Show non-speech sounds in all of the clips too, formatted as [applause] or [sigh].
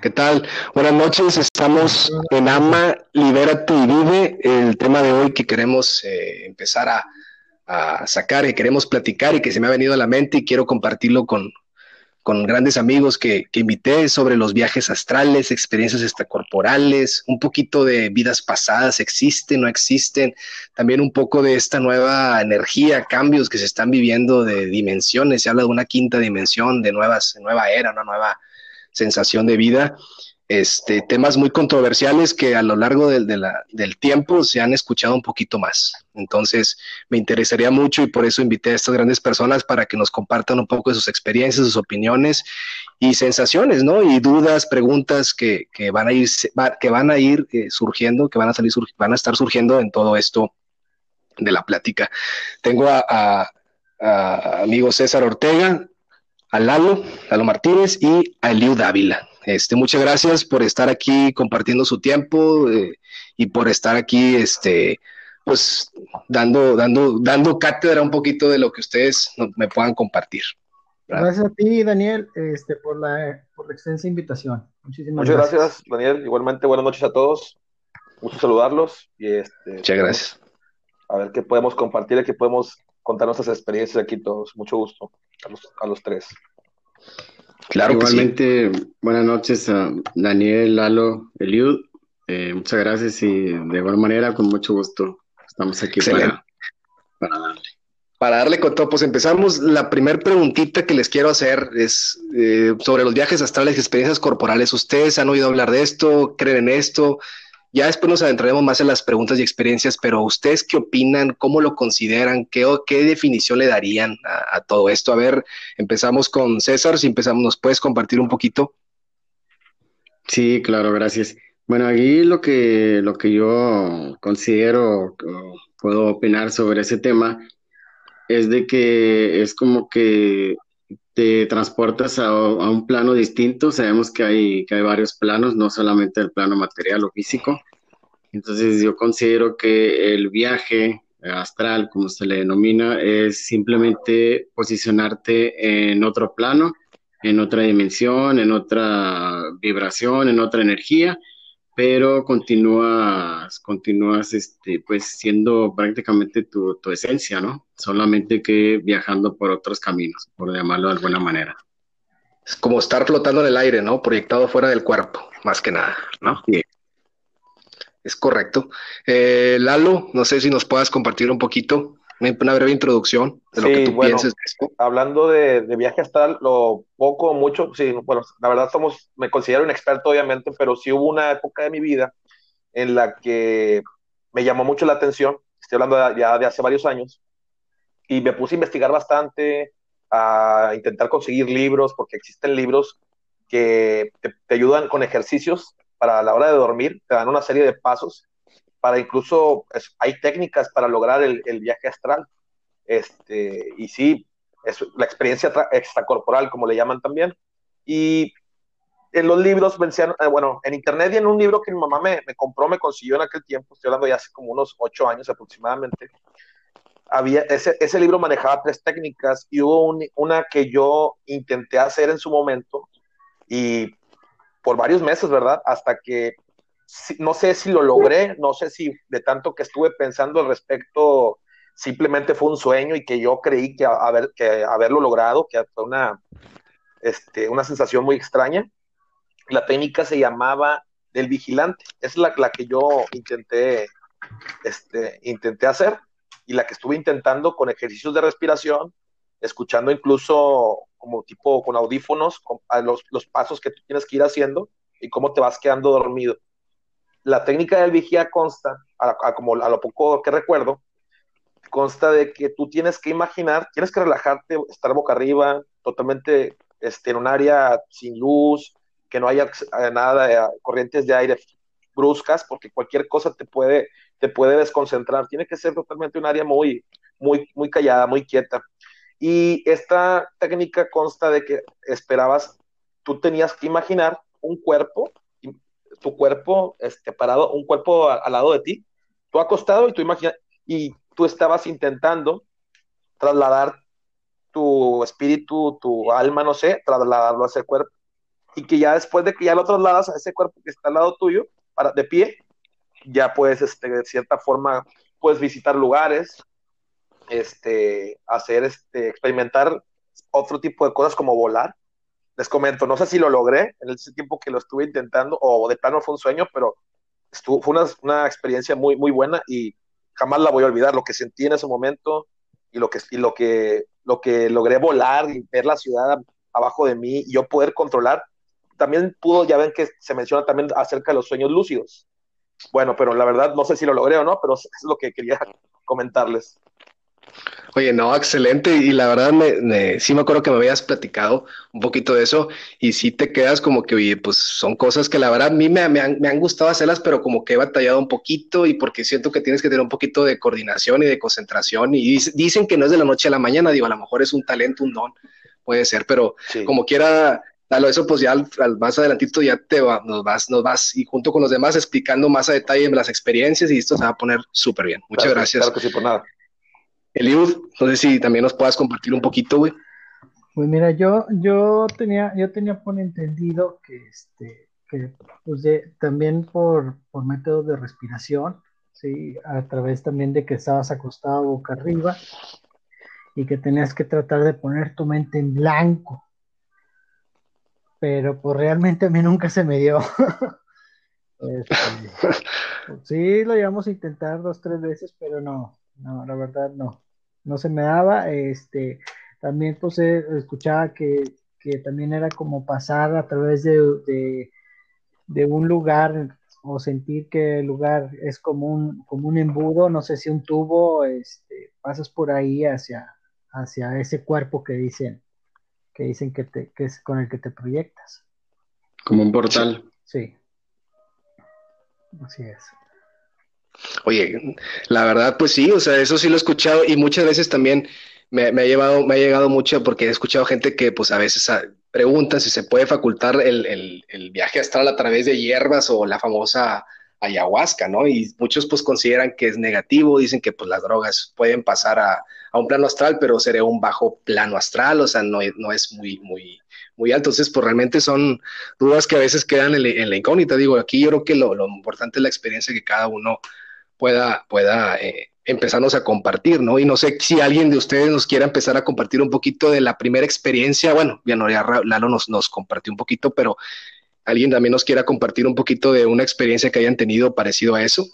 ¿Qué tal? Buenas noches, estamos en AMA, Libérate y Vive. El tema de hoy que queremos eh, empezar a, sacar, y queremos platicar y que se me ha venido a la mente y quiero compartirlo con, con grandes amigos que, que, invité sobre los viajes astrales, experiencias extracorporales, un poquito de vidas pasadas, existen, no existen, también un poco de esta nueva energía, cambios que se están viviendo de dimensiones, se habla de una quinta dimensión, de nuevas, nueva era, una nueva sensación de vida este, temas muy controversiales que a lo largo del, tiempo se han escuchado un poquito más. Entonces, me interesaría mucho y por eso invité a estas grandes personas para que nos compartan un poco de sus experiencias, sus opiniones y sensaciones, ¿no? Y dudas, preguntas que, que van a ir, que van a ir eh, surgiendo, que van a salir, van a estar surgiendo en todo esto de la plática. Tengo a, a amigo César Ortega, a Lalo, Lalo Martínez y a Eliu Dávila. Este, muchas gracias por estar aquí compartiendo su tiempo eh, y por estar aquí, este, pues, dando, dando, dando cátedra un poquito de lo que ustedes me puedan compartir. ¿verdad? Gracias a ti, Daniel, este, por, la, por la extensa invitación. Muchísimas Muchas gracias. gracias. Daniel. Igualmente, buenas noches a todos. Gusto saludarlos. Y este, Muchas gracias. A ver qué podemos compartir, qué podemos contar nuestras experiencias aquí todos. Mucho gusto a los, a los tres. Claro Igualmente, sí. buenas noches a Daniel, Lalo, Eliud. Eh, muchas gracias y de igual manera, con mucho gusto, estamos aquí para, para, darle. Para darle con todo, pues empezamos. La primera preguntita que les quiero hacer es eh, sobre los viajes astrales y experiencias corporales. ¿Ustedes han oído hablar de esto? ¿Creen en esto? Ya después nos adentraremos más en las preguntas y experiencias, pero ¿ustedes qué opinan? ¿Cómo lo consideran? ¿Qué, qué definición le darían a, todo esto? A ver, empezamos con César, si empezamos, ¿nos puedes compartir un poquito? Sí, claro, gracias. Bueno, aquí lo que, lo que yo considero, puedo opinar sobre ese tema, es de que es como que te transportas a, a, un plano distinto. Sabemos que hay, que hay varios planos, no solamente el plano material o físico. Entonces yo considero que el viaje astral, como se le denomina, es simplemente posicionarte en otro plano, en otra dimensión, en otra vibración, en otra energía, pero continúas, continúas este, pues siendo prácticamente tu, tu, esencia, ¿no? Solamente que viajando por otros caminos, por llamarlo de alguna manera. Es como estar flotando en el aire, ¿no? Proyectado fuera del cuerpo, más que nada, ¿no? Sí. Es correcto. Eh, Lalo, no sé si nos puedas compartir un poquito, una breve introducción de lo sí, que tú bueno, pienses de esto. Hablando de, de, viaje astral, lo poco o mucho, sí, bueno, la verdad somos, me considero un experto obviamente, pero sí hubo una época de mi vida en la que me llamó mucho la atención, estoy hablando de, ya de hace varios años, y me puse a investigar bastante, a intentar conseguir libros, porque existen libros que te, te ayudan con ejercicios para la hora de dormir, te dan una serie de pasos para incluso hay técnicas para lograr el, viaje astral. Este, y sí, es la experiencia extracorporal, como le llaman también. Y en los libros, vencían, eh, bueno, en internet y en un libro que mi mamá me, me, compró, me consiguió en aquel tiempo, estoy hablando ya hace como unos ocho años aproximadamente, había, ese, ese libro manejaba tres técnicas y hubo un, una que yo intenté hacer en su momento y por varios meses, ¿verdad? Hasta que no sé si lo logré, no sé si de tanto que estuve pensando al respecto, simplemente fue un sueño y que yo creí que, haber, que haberlo logrado, que fue una, este, una sensación muy extraña. La técnica se llamaba del vigilante, es la, que yo intenté, este, intenté hacer y la que estuve intentando con ejercicios de respiración, escuchando incluso como tipo con audífonos, los, los pasos que tú tienes que ir haciendo y cómo te vas quedando dormido la técnica del vigía consta, como a lo poco que recuerdo, consta de que tú tienes que imaginar, tienes que relajarte, estar boca arriba, totalmente este, en un área sin luz, que no haya nada de corrientes de aire bruscas, porque cualquier cosa te puede, te puede desconcentrar. Tiene que ser totalmente un área muy, muy, muy callada, muy quieta. Y esta técnica consta de que esperabas, tú tenías que imaginar un cuerpo tu cuerpo este, parado, un cuerpo al lado de ti, tú acostado y tú imaginas, y tú estabas intentando trasladar tu espíritu, tu alma, no sé, trasladarlo a ese cuerpo. y que ya después de que ya lo trasladas a ese cuerpo que está al lado tuyo, para, de pie, ya puedes, este, de cierta forma, puedes visitar lugares, este, hacer, este, experimentar otro tipo de cosas como volar. Les comento, no sé si lo logré en ese tiempo que lo estuve intentando o de plano fue un sueño, pero estuvo, fue una, una experiencia muy, muy buena y jamás la voy a olvidar, lo que sentí en ese momento y lo que, y lo que, lo que logré volar y ver la ciudad abajo de mí y yo poder controlar. También pudo, ya ven que se menciona también acerca de los sueños lúcidos. Bueno, pero la verdad no sé si lo logré o no, pero es lo que quería comentarles. Oye, no, excelente. Y la verdad, me, sí me acuerdo que me habías platicado un poquito de eso y sí te quedas como que, oye, pues son cosas que la verdad a mí me, han, gustado hacerlas, pero como que he batallado un poquito y porque siento que tienes que tener un poquito de coordinación y de concentración. Y dicen que no es de la noche a la mañana, digo, a lo mejor es un talento, un don, puede ser, pero como quiera, a eso pues ya al, más adelantito ya te va, nos vas, nos vas y junto con los demás explicando más a detalle las experiencias y esto se va a poner súper bien. Muchas gracias. Claro que sí, por nada. Eliud, no sé si también nos puedas compartir un poquito, güey. Pues mira, yo, yo tenía, yo tenía por entendido que este, que pues también por, por métodos de respiración, sí, a través también de que estabas acostado boca arriba y que tenías que tratar de poner tu mente en blanco. Pero pues realmente a mí nunca se me dio. [laughs] Este, [laughs] sí, lo llevamos a intentar dos, tres veces, pero no, no, la verdad no, no se me daba. Este, también pues escuchaba que, también era como pasar a través de, de, un lugar o sentir que el lugar es como un, como un embudo, no sé si un tubo, este, pasas por ahí hacia, hacia ese cuerpo que dicen, que dicen que, te, que es con el que te proyectas. Como un portal. Sí. Así es. Oye, la verdad, pues sí, o sea, eso sí lo he escuchado y muchas veces también me, ha llevado, me ha llegado mucho porque he escuchado gente que pues a veces ah, preguntan si se puede facultar el, viaje astral a través de hierbas o la famosa ayahuasca, ¿no? Y muchos pues consideran que es negativo, dicen que pues las drogas pueden pasar a, un plano astral, pero sería un bajo plano astral, o sea, no, no es muy, muy, muy alto. Entonces, pues realmente son dudas que a veces quedan en, la incógnita. Digo, aquí yo creo que lo, lo importante es la experiencia que cada uno pueda, pueda eh, empezarnos a compartir, ¿no? Y no sé si alguien de ustedes nos quiera empezar a compartir un poquito de la primera experiencia. Bueno, ya, no, ya Lalo nos, nos compartió un poquito, pero alguien también nos quiera compartir un poquito de una experiencia que hayan tenido parecido a eso.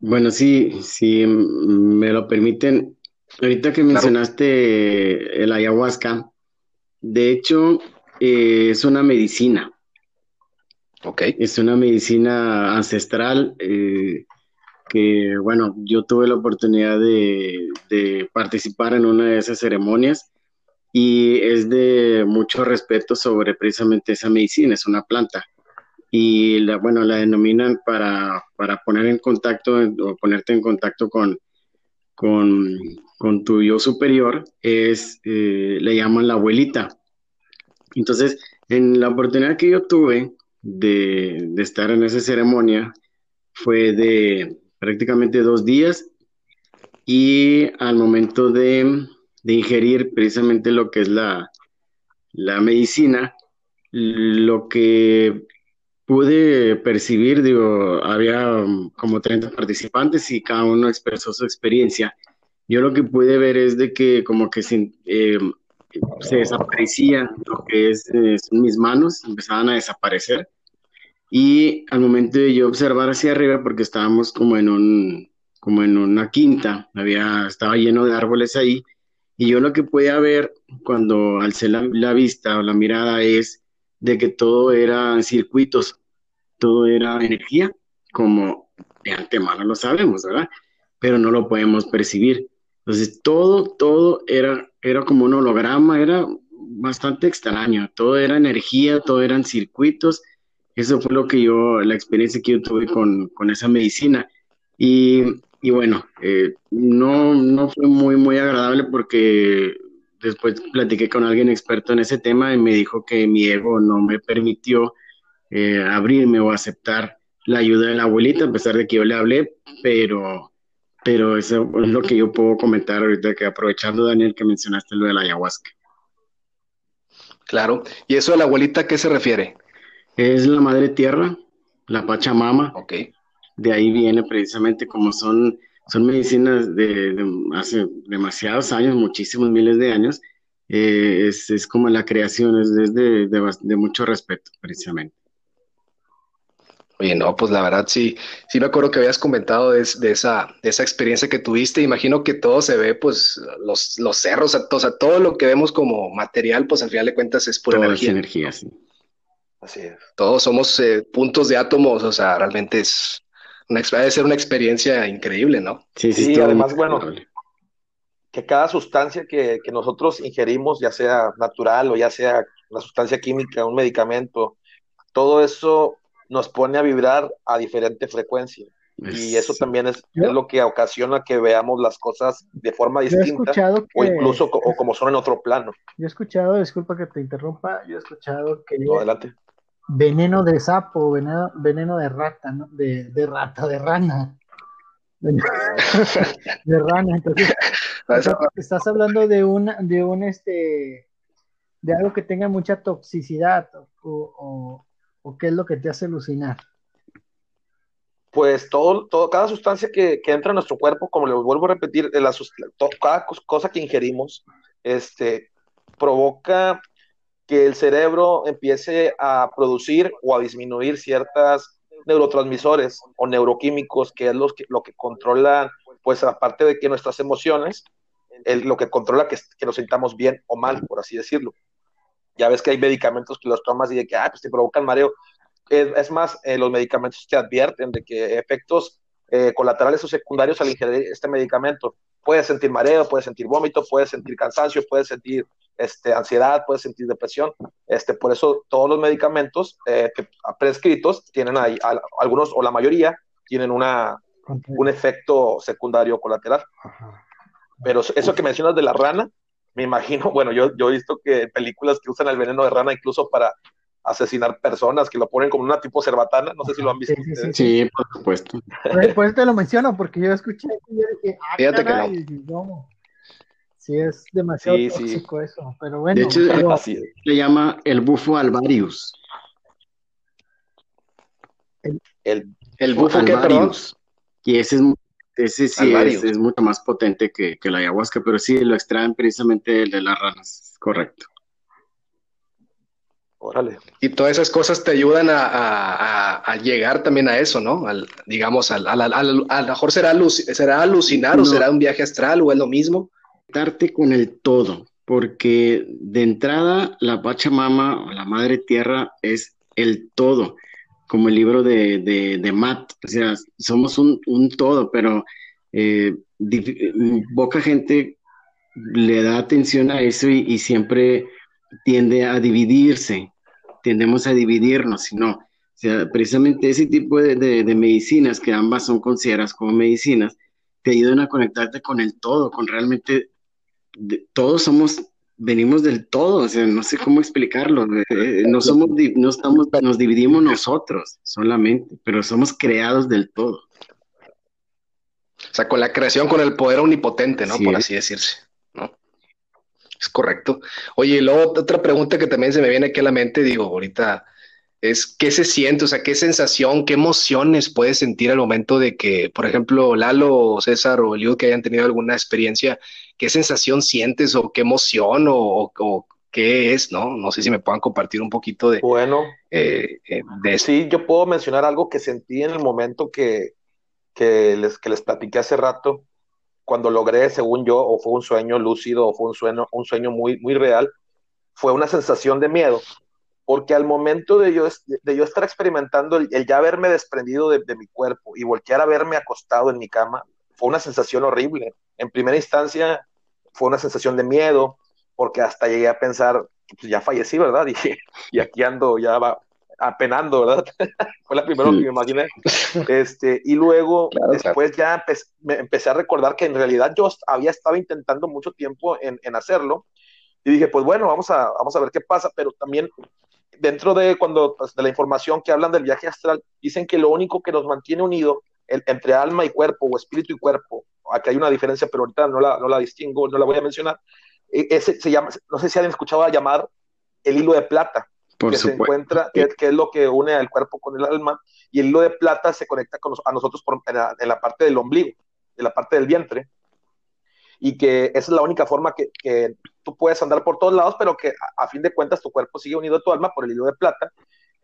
Bueno, sí, si me lo permiten. Ahorita que mencionaste el ayahuasca, de hecho, eh, es una medicina. Es una medicina ancestral eh, que, bueno, yo tuve la oportunidad de, participar en una de esas ceremonias y es de mucho respeto sobre precisamente esa medicina, es una planta. Y, la, bueno, la denominan para, poner en contacto o ponerte en contacto con, con, tu yo superior, es, eh, le llaman la abuelita. Entonces, en la oportunidad que yo tuve, de, estar en esa ceremonia fue de prácticamente dos días y al momento de, ingerir precisamente lo que es la, la medicina, lo que pude percibir, digo, había como 30 participantes y cada uno expresó su experiencia. Yo lo que pude ver es de que como que se, eh, se desaparecía lo que es, mis manos, empezaban a desaparecer. Y al momento de yo observar hacia arriba, porque estábamos como en un, como en una quinta, había, estaba lleno de árboles ahí, y yo lo que podía ver cuando alcé la, la vista o la mirada es de que todo era circuitos, todo era energía, como de antemano lo sabemos, ¿verdad? Pero no lo podemos percibir. Entonces, todo, todo era, era como un holograma, era bastante extraño, todo era energía, todo eran circuitos. Eso fue lo que yo, la experiencia que yo tuve con, esa medicina. Y, bueno, eh, no, no fue muy, muy agradable porque después platiqué con alguien experto en ese tema y me dijo que mi ego no me permitió eh, abrirme o aceptar la ayuda de la abuelita, a pesar de que yo le hablé, pero pero eso es lo que yo puedo comentar ahorita, que aprovechando, Daniel, que mencionaste lo de la ayahuasca. Claro. ¿Y eso de la abuelita a qué se refiere? Es la madre tierra, la Pachamama. Ok. De ahí viene precisamente como son, son medicinas de, hace demasiados años, muchísimos miles de años. Eh, es, como la creación, es, de, de mucho respeto, precisamente. Oye, no, pues la verdad sí, sí me acuerdo que habías comentado de, esa, de esa experiencia que tuviste. Imagino que todo se ve, pues, los, los cerros, o sea, todo lo que vemos como material, pues al final de cuentas es pura energía. energía, sí. Así es. Todos somos eh, puntos de átomos, o sea, realmente es una, debe ser una experiencia increíble, ¿no? Sí, sí, sí además, bueno, que cada sustancia que, que nosotros ingerimos, ya sea natural o ya sea una sustancia química, un medicamento, todo eso nos pone a vibrar a diferente frecuencia. Y eso también es, lo que ocasiona que veamos las cosas de forma distinta o incluso o como son en otro plano. Yo he escuchado, disculpa que te interrumpa, yo he escuchado que adelante. veneno de sapo, veneno, veneno de rata, ¿no? De, de rata, de rana. [laughs] De, rana, entonces estás hablando de un, de un este de algo que tenga mucha toxicidad o, ¿O qué es lo que te hace alucinar? Pues todo, todo cada sustancia que, entra en nuestro cuerpo, como le vuelvo a repetir, cada cosa que ingerimos, este, provoca que el cerebro empiece a producir o a disminuir ciertas neurotransmisores o neuroquímicos, que es lo que, lo que controla, pues aparte de que nuestras emociones, lo que controla que, que nos sintamos bien o mal, por así decirlo. Ya ves que hay medicamentos que los tomas y de que, ah, pues te provocan mareo. Es, más, eh, los medicamentos te advierten de que efectos eh, colaterales o secundarios al ingerir este medicamento. Puedes sentir mareo, puedes sentir vómito, puedes sentir cansancio, puedes sentir este, ansiedad, puedes sentir depresión. Este, por eso todos los medicamentos eh, prescritos tienen ahí, algunos o la mayoría tienen una, un efecto secundario colateral. Pero eso que mencionas de la rana, me imagino, [laughs] bueno, yo, yo he visto que películas que usan el veneno de rana incluso para asesinar personas, que lo ponen como una tipo cerbatana, no sé si lo han visto. Sí, por supuesto. Pues, te lo menciono, porque yo escuché y yo dije, ah, Fíjate que no. Sí, es demasiado tóxico eso, pero bueno. De hecho, se llama el bufo alvarius. El, el, bufo alvarius. Y ese es ese sí es, mucho más potente que, la ayahuasca, pero sí lo extraen precisamente de las ranas, correcto. Órale. Y todas esas cosas te ayudan a, llegar también a eso, ¿no? Al, digamos, al, a lo mejor será, será alucinar o será un viaje astral o es lo mismo. Conectarte con el todo, porque de entrada la Pachamama o la Madre Tierra es el todo como el libro de, de, Matt, o sea, somos un, todo, pero eh, poca gente le da atención a eso y, siempre tiende a dividirse, tendemos a dividirnos, sino, o sea, precisamente ese tipo de, de, medicinas, que ambas son consideradas como medicinas, te ayudan a conectarte con el todo, con realmente, todos somos venimos del todo, o sea, no sé cómo explicarlo, eh, eh, no somos, no estamos, nos dividimos nosotros solamente, pero somos creados del todo. O sea, con la creación, con el poder omnipotente, ¿no? Por así decirse, ¿no? Es correcto. Oye, y luego otra pregunta que también se me viene aquí a la mente, digo, ahorita es qué se siente, o sea, qué sensación, qué emociones puedes sentir al momento de que, por ejemplo, Lalo o César o Eliud que hayan tenido alguna experiencia, qué sensación sientes o qué emoción o, qué es, ¿no? No sé si me puedan compartir un poquito de... Bueno, eh, eh, de Sí, yo puedo mencionar algo que sentí en el momento que, que, les, que les platiqué hace rato, cuando logré, según yo, o fue un sueño lúcido o fue un sueño, un sueño muy, muy real, fue una sensación de miedo porque al momento de yo, de yo estar experimentando el, ya haberme desprendido de, mi cuerpo y voltear a verme acostado en mi cama, fue una sensación horrible. En primera instancia fue una sensación de miedo, porque hasta llegué a pensar, pues ya fallecí, ¿verdad? [laughs] Y, y aquí ando ya va apenando, ¿verdad? [laughs] fue la primera que me imaginé. Este, y luego, [laughs] después ya me empecé a recordar que en realidad yo había estado intentando mucho tiempo en, en hacerlo, y dije, pues bueno, vamos a, vamos a ver qué pasa, pero también dentro de cuando pues, de la información que hablan del viaje astral, dicen que lo único que nos mantiene unido entre alma y cuerpo o espíritu y cuerpo, aquí hay una diferencia, pero ahorita no la, no la distingo, no la voy a mencionar, e, ese se llama, no sé si han escuchado llamar el hilo de plata, que se encuentra, que, es lo que une al cuerpo con el alma, y el hilo de plata se conecta con a nosotros por, en, la, parte del ombligo, en la parte del vientre, y que esa es la única forma que, que tú puedes andar por todos lados, pero que a, a, fin de cuentas tu cuerpo sigue unido a tu alma por el hilo de plata,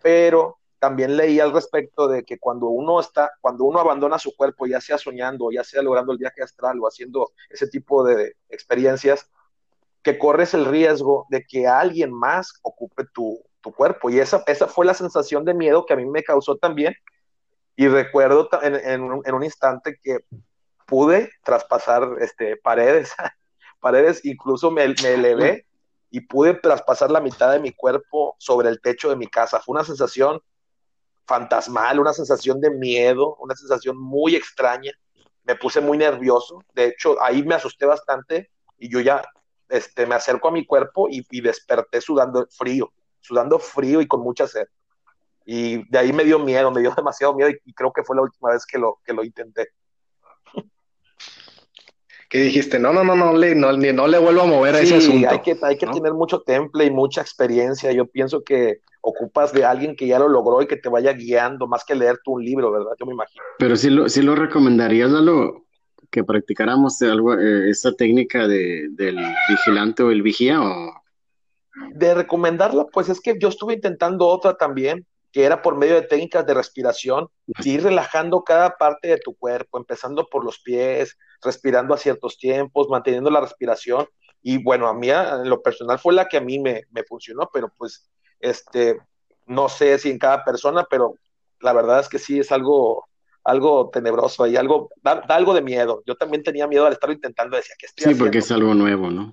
pero también leí al respecto de que cuando uno está, cuando uno abandona su cuerpo, ya sea soñando, ya sea logrando el viaje astral o haciendo ese tipo de experiencias, que corres el riesgo de que alguien más ocupe tu, tu cuerpo. Y esa, esa fue la sensación de miedo que a mí me causó también. Y recuerdo en, en, en un instante que pude traspasar este, paredes, [laughs] paredes, incluso me, me elevé y pude traspasar la mitad de mi cuerpo sobre el techo de mi casa. Fue una sensación fantasmal, una sensación de miedo, una sensación muy extraña. Me puse muy nervioso. De hecho, ahí me asusté bastante y yo ya este, me acerco a mi cuerpo y, y desperté sudando frío, sudando frío y con mucha sed. Y de ahí me dio miedo, me dio [laughs] demasiado miedo y, y creo que fue la última vez que lo, que lo intenté que dijiste, no, no, no, no le, no, no le vuelvo a mover a ese asunto. Hay que, hay que tener mucho temple y mucha experiencia. Yo pienso que ocupas de alguien que ya lo logró y que te vaya guiando, más que leer tú un libro, ¿verdad? Yo me imagino. Pero sí lo, sí lo recomendarías, Lalo, que practicáramos algo, eh, esa técnica de, del vigilante o el vigía, o... De recomendarla, pues es que yo estuve intentando otra también, que era por medio de técnicas de respiración, ir relajando cada parte de tu cuerpo, empezando por los pies, respirando a ciertos tiempos, manteniendo la respiración. Y bueno, a mí, en lo personal, fue la que a mí me, me funcionó, pero pues, este, no sé si en cada persona, pero la verdad es que sí es algo, algo tenebroso y algo, da, da algo de miedo. Yo también tenía miedo al estar intentando, decía que estoy Sí, porque es algo nuevo, ¿no?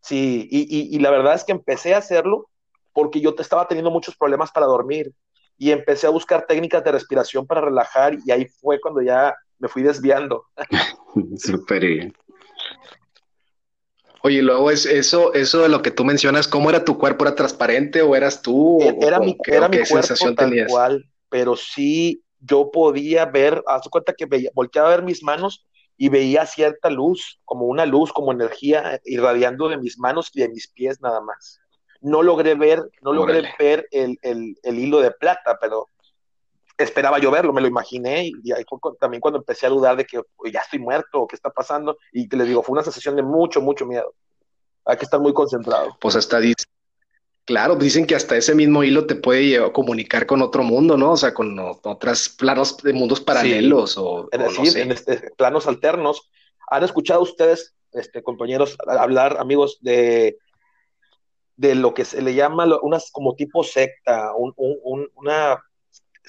Sí, y, y, y, la verdad es que empecé a hacerlo porque yo estaba teniendo muchos problemas para dormir y empecé a buscar técnicas de respiración para relajar y ahí fue cuando ya me fui desviando. [laughs] Súper bien. Oye, luego es eso, eso de lo que tú mencionas, ¿cómo era tu cuerpo? ¿Era transparente o eras tú? Era, mi, qué, era mi cuerpo tal tenías? cual, pero sí yo podía ver, haz cuenta que veía, volteaba a ver mis manos y veía cierta luz, como una luz, como energía irradiando de mis manos y de mis pies nada más no logré ver, no logré ver el, el, el, hilo de plata, pero esperaba yo verlo, me lo imaginé y ahí fue también cuando empecé a dudar de que ya estoy muerto o qué está pasando y te les digo, fue una sensación de mucho, mucho miedo. Hay que estar muy concentrado. Pues hasta dice, claro, dicen que hasta ese mismo hilo te puede llevar, comunicar con otro mundo, ¿no? O sea, con otros planos de mundos paralelos sí. o, es decir, no sé. en este, planos alternos. ¿Han escuchado ustedes, este, compañeros, hablar, amigos, de de lo que se le llama unas como tipo secta, un, un, una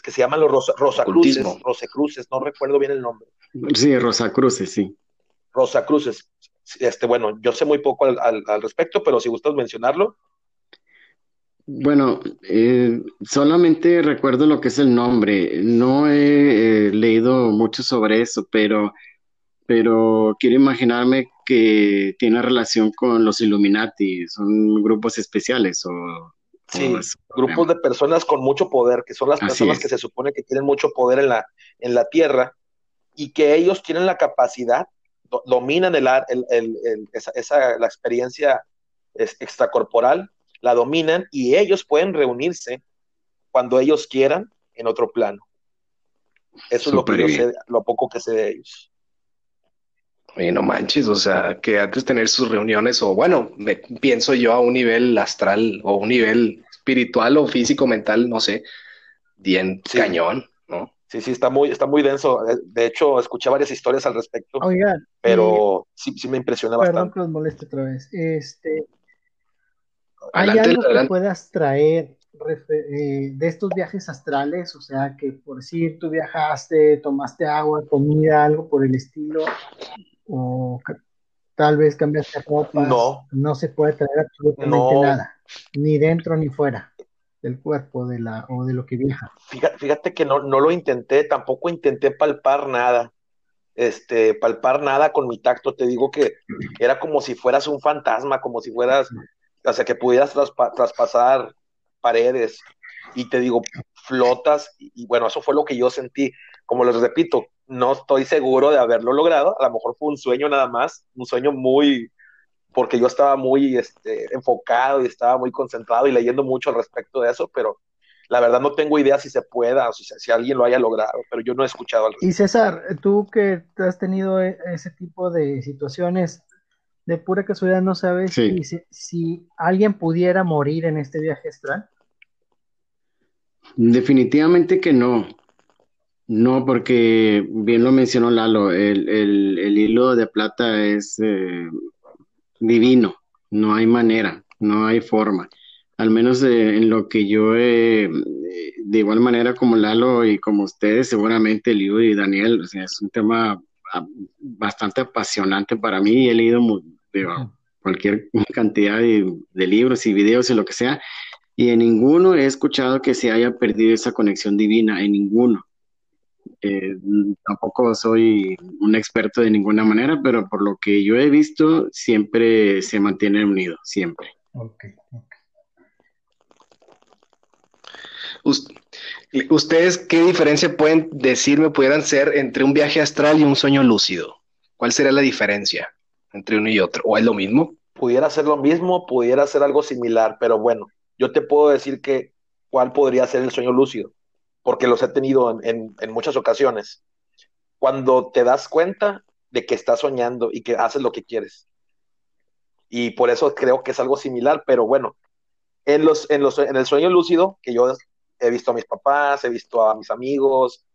que se llaman los Rosa, Rosacruces, Rosacruces, no recuerdo bien el nombre. Sí, Rosacruces, sí. Rosacruces. Este, bueno, yo sé muy poco al, al, al respecto, pero si gustas mencionarlo. Bueno, eh, solamente recuerdo lo que es el nombre. No he eh, leído mucho sobre eso, pero, pero quiero imaginarme que tiene relación con los Illuminati, son grupos especiales o... Sí, grupos de personas con mucho poder, que son las Así personas es. que se supone que tienen mucho poder en la, en la Tierra y que ellos tienen la capacidad, do, dominan el, el, el, esa, esa, la experiencia extracorporal, la dominan y ellos pueden reunirse cuando ellos quieran en otro plano. Eso Super es lo, que yo sé, lo poco que sé de ellos. Oye, no manches, o sea, que antes de tener sus reuniones, o bueno, me, pienso yo a un nivel astral o un nivel espiritual o físico, mental, no sé, bien sí. cañón, ¿no? Sí, sí, está muy, está muy denso. De hecho, escuché varias historias al respecto. Oigan, pero sí, sí me impresiona perdón bastante. que los moleste otra vez. Este, ¿Hay adelante, algo adelante. que puedas traer eh, de estos viajes astrales? O sea, que por decir, tú viajaste, tomaste agua, comida, algo por el estilo, o tal vez cambiaste ropa. No. No se puede traer absolutamente no. nada, ni dentro ni fuera del cuerpo de la, o de lo que viaja. Fíjate, fíjate que no, no, lo intenté, tampoco intenté palpar nada. Este, palpar nada con mi tacto, te digo que era como si fueras un fantasma, como si fueras, o sea, que pudieras traspa traspasar paredes y te digo, flotas, y, y bueno, eso fue lo que yo sentí. Como les repito, no estoy seguro de haberlo logrado, a lo mejor fue un sueño nada más, un sueño muy, porque yo estaba muy este, enfocado y estaba muy concentrado y leyendo mucho al respecto de eso, pero la verdad no tengo idea si se pueda o si, si alguien lo haya logrado, pero yo no he escuchado al Y César, tú que has tenido e, ese tipo de situaciones, de pura casualidad no sabes si, si, alguien pudiera morir en este viaje astral. Definitivamente que no. No, porque bien lo mencionó Lalo, el, el, hilo de plata es eh, divino, no hay manera, no hay forma. Al menos en lo que yo, he, de igual manera como Lalo y como ustedes, seguramente Liu y Daniel, es un tema ah, bastante apasionante para mí. He leído cualquier cantidad de, de, libros y videos y lo que sea, y en ninguno he escuchado que se haya perdido esa conexión divina, en ninguno. Eh, tampoco soy un experto de ninguna manera, pero por lo que yo he visto, siempre se mantiene unido, siempre. Okay, ¿Ustedes qué diferencia pueden decirme, pudieran ser entre un viaje astral y un sueño lúcido? ¿Cuál sería la diferencia entre uno y otro? ¿O es lo mismo? Pudiera ser lo mismo, pudiera ser algo similar, pero bueno, yo te puedo decir que cuál podría ser el sueño lúcido porque los he tenido en, muchas ocasiones. Cuando te das cuenta de que estás soñando y que haces lo que quieres. Y por eso creo que es algo similar, pero bueno, en, los, en, los, en el sueño lúcido, que yo he visto a mis papás, he visto a mis amigos,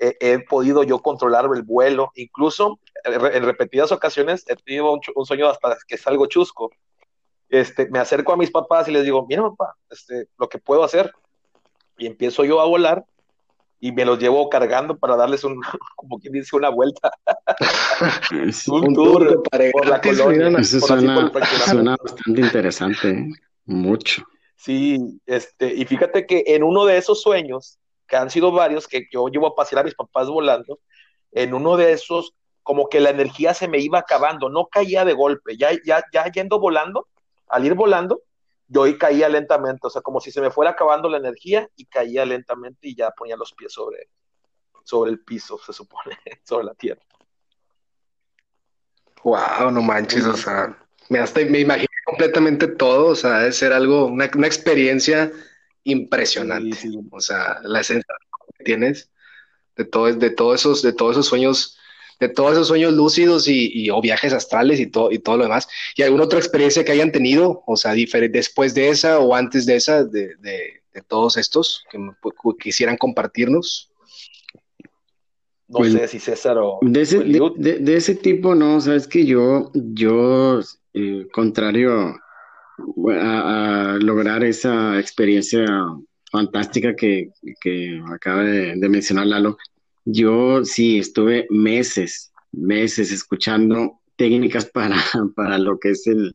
he, podido yo controlar el vuelo, incluso en repetidas ocasiones he tenido un, sueño hasta que es algo chusco. Este, me acerco a mis papás y les digo, mira papá, este, lo que puedo hacer, y empiezo yo a volar y me los llevo cargando para darles un, [laughs] como quien dice, una vuelta. un, tour, por la colonia. Eso suena, bastante interesante, ¿eh? mucho. Sí, este, y fíjate que en uno de esos sueños, que han sido varios, que yo llevo a pasear a mis papás volando, en uno de esos, como que la energía se me iba acabando, no caía de golpe, ya, ya, ya yendo volando, al ir volando, yo ahí caía lentamente, o sea, como si se me fuera acabando la energía y caía lentamente y ya ponía los pies sobre, sobre el piso, se supone, [laughs] sobre la tierra. Wow, no manches, o sea, me, hasta, me imaginé completamente todo, o sea, debe ser algo, una, experiencia impresionante, o sea, la esencia que tienes de, todo, de, todos esos, de todos esos sueños de todos esos sueños lúcidos y, o viajes astrales y todo, y todo lo demás. ¿Y alguna otra experiencia que hayan tenido, o sea, después de esa o antes de esa, de, todos estos que quisieran compartirnos? No pues, sé si César o... De ese, tipo, no, sabes que yo, yo, eh, contrario a, lograr esa experiencia fantástica que, acaba de, de mencionar Lalo, yo sí estuve meses, meses escuchando técnicas [laughs] para, para lo que es el,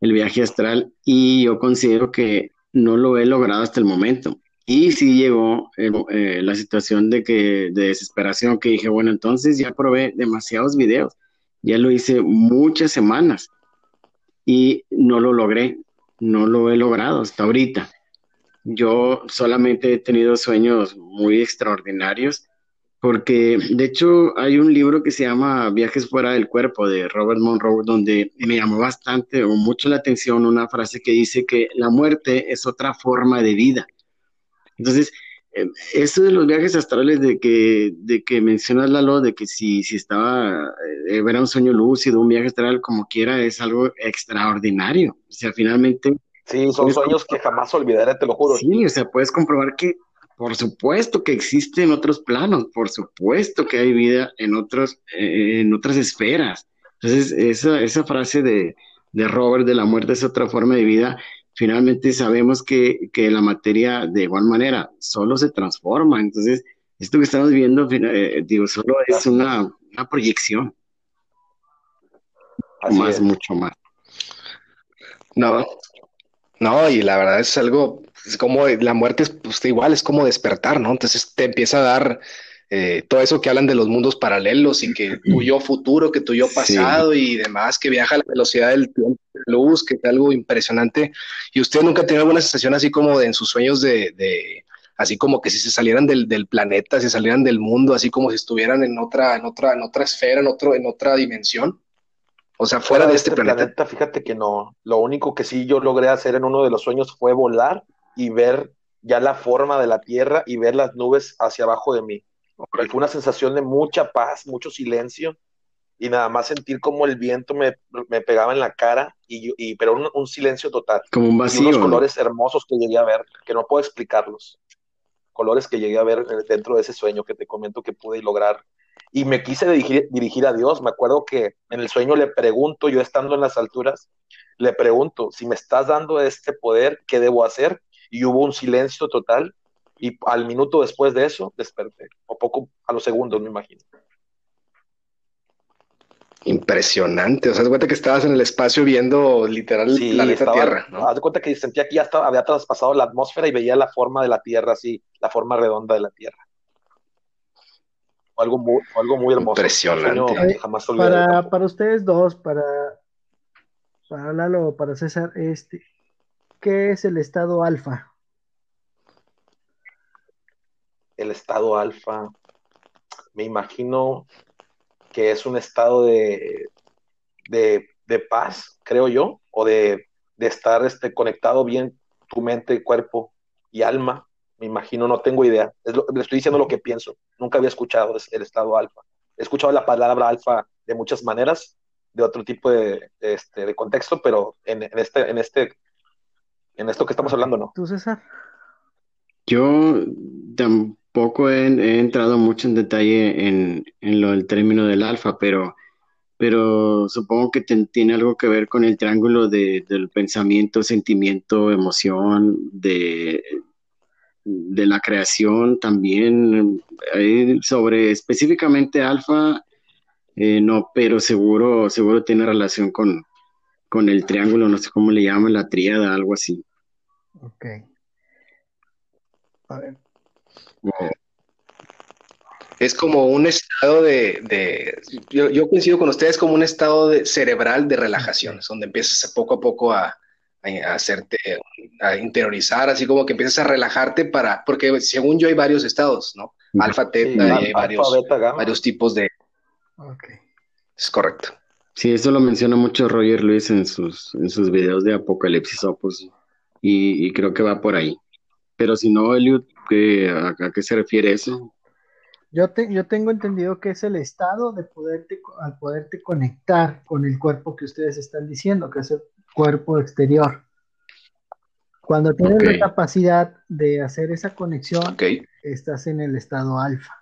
viaje astral y yo considero que no lo he logrado hasta el momento. Y sí llegó eh, eh, la situación de que de desesperación que dije, bueno, entonces ya probé demasiados videos, ya lo hice muchas semanas y no lo logré, no lo he logrado hasta ahorita. Yo solamente he tenido sueños muy extraordinarios porque de hecho hay un libro que se llama Viajes fuera del cuerpo de Robert Monroe, donde me llamó bastante o mucho la atención una frase que dice que la muerte es otra forma de vida. Entonces, eh, eso de los viajes astrales de que, de que mencionas Lalo, de que si, si estaba, eh, era un sueño lúcido, un viaje astral como quiera, es algo extraordinario. O sea, finalmente... Sí, son sueños que jamás olvidaré, te lo juro. Sí, o sea, puedes comprobar que por supuesto que existe en otros planos, por supuesto que hay vida en, otros, eh, en otras esferas. Entonces, esa, esa frase de, de, Robert de la muerte es otra forma de vida, finalmente sabemos que, que, la materia de igual manera solo se transforma. Entonces, esto que estamos viendo, eh, digo, solo es una, una proyección. más, mucho más. No, no, y la verdad es algo es como la muerte es pues, igual, es como despertar, ¿no? Entonces te empieza a dar eh, todo eso que hablan de los mundos paralelos y que tu yo futuro, que tu yo pasado y demás, que viaja a la velocidad del tiempo, luz, que es algo impresionante. Y usted nunca tiene alguna sensación así como de en sus sueños de, de así como que si se salieran del, del, planeta, si salieran del mundo, así como si estuvieran en otra, en otra, en otra esfera, en otro, en otra dimensión. O sea, fuera, de este, este planeta. Fíjate que no. Lo único que sí yo logré hacer en uno de los sueños fue volar y ver ya la forma de la Tierra y ver las nubes hacia abajo de mí. Fue una sensación de mucha paz, mucho silencio y nada más sentir como el viento me, pegaba en la cara, y, y pero un, silencio total. Como un vacío. Y unos colores hermosos que llegué a ver, que no puedo explicarlos. Colores que llegué a ver dentro de ese sueño que te comento que pude lograr y me quise dirigir, dirigir, a Dios. Me acuerdo que en el sueño le pregunto, yo estando en las alturas, le pregunto, si me estás dando este poder, ¿qué debo hacer? Y hubo un silencio total y al minuto después de eso desperté, o poco a los segundos, me imagino. Impresionante, o sea, haz cuenta que estabas en el espacio viendo literal la Tierra, ¿no? Haz de cuenta que sentía que ya estaba, había traspasado la atmósfera y veía la forma de la Tierra, así, la forma redonda de la Tierra algo muy, algo muy hermoso. Impresionante. para, para ustedes dos, para, para Lalo, para César, este, ¿qué es el estado alfa? El estado alfa, me imagino que es un estado de, de, de paz, creo yo, o de, de estar este, conectado bien tu mente, cuerpo y alma me imagino, no tengo idea. le estoy diciendo lo que pienso. Nunca había escuchado el estado alfa. He escuchado la palabra alfa de muchas maneras, de otro tipo de, este, de contexto, pero en, este, en este, en esto que estamos hablando, no. ¿Tú, César? Yo tampoco he, entrado mucho en detalle en, lo del término del alfa, pero, pero supongo que tiene algo que ver con el triángulo del pensamiento, sentimiento, emoción, de, de la creación también, sobre específicamente alfa, eh, no, pero seguro, seguro tiene relación con, con el triángulo, no sé cómo le llaman, la tríada, algo así. Ok. A ver. Es como un estado de, yo, yo, coincido con ustedes, como un estado de, cerebral de relajación, donde empiezas poco a poco a, a hacerte, a interiorizar, así como que empiezas a relajarte para, porque según yo hay varios estados, ¿no? Alfa, teta, y hay varios, varios tipos de... Ok. Es correcto. Sí, eso lo menciona mucho Roger Luis en sus, en sus videos de Apocalipsis Opus, y, creo que va por ahí. Pero si no, Eliud, ¿a, qué se refiere eso? Yo, te, yo tengo entendido que es el estado de poderte, al poderte conectar con el cuerpo que ustedes están diciendo, que es el cuerpo exterior. Cuando tienes la capacidad de hacer esa conexión, estás en el estado alfa.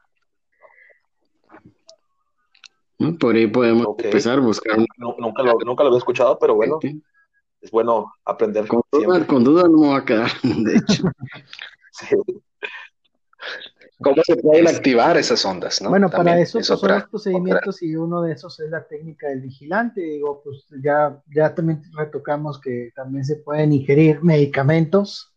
Por ahí podemos empezar a buscar. nunca, lo, nunca lo había escuchado, pero bueno, es bueno aprender. Con duda, con duda, no me va a quedar, [laughs] de hecho. [laughs] sí. ¿Cómo se pueden activar esas ondas? ¿no? Bueno, para eso pues, son los procedimientos y uno de esos es la técnica del vigilante. Digo, pues ya, ya también retocamos que también se pueden ingerir medicamentos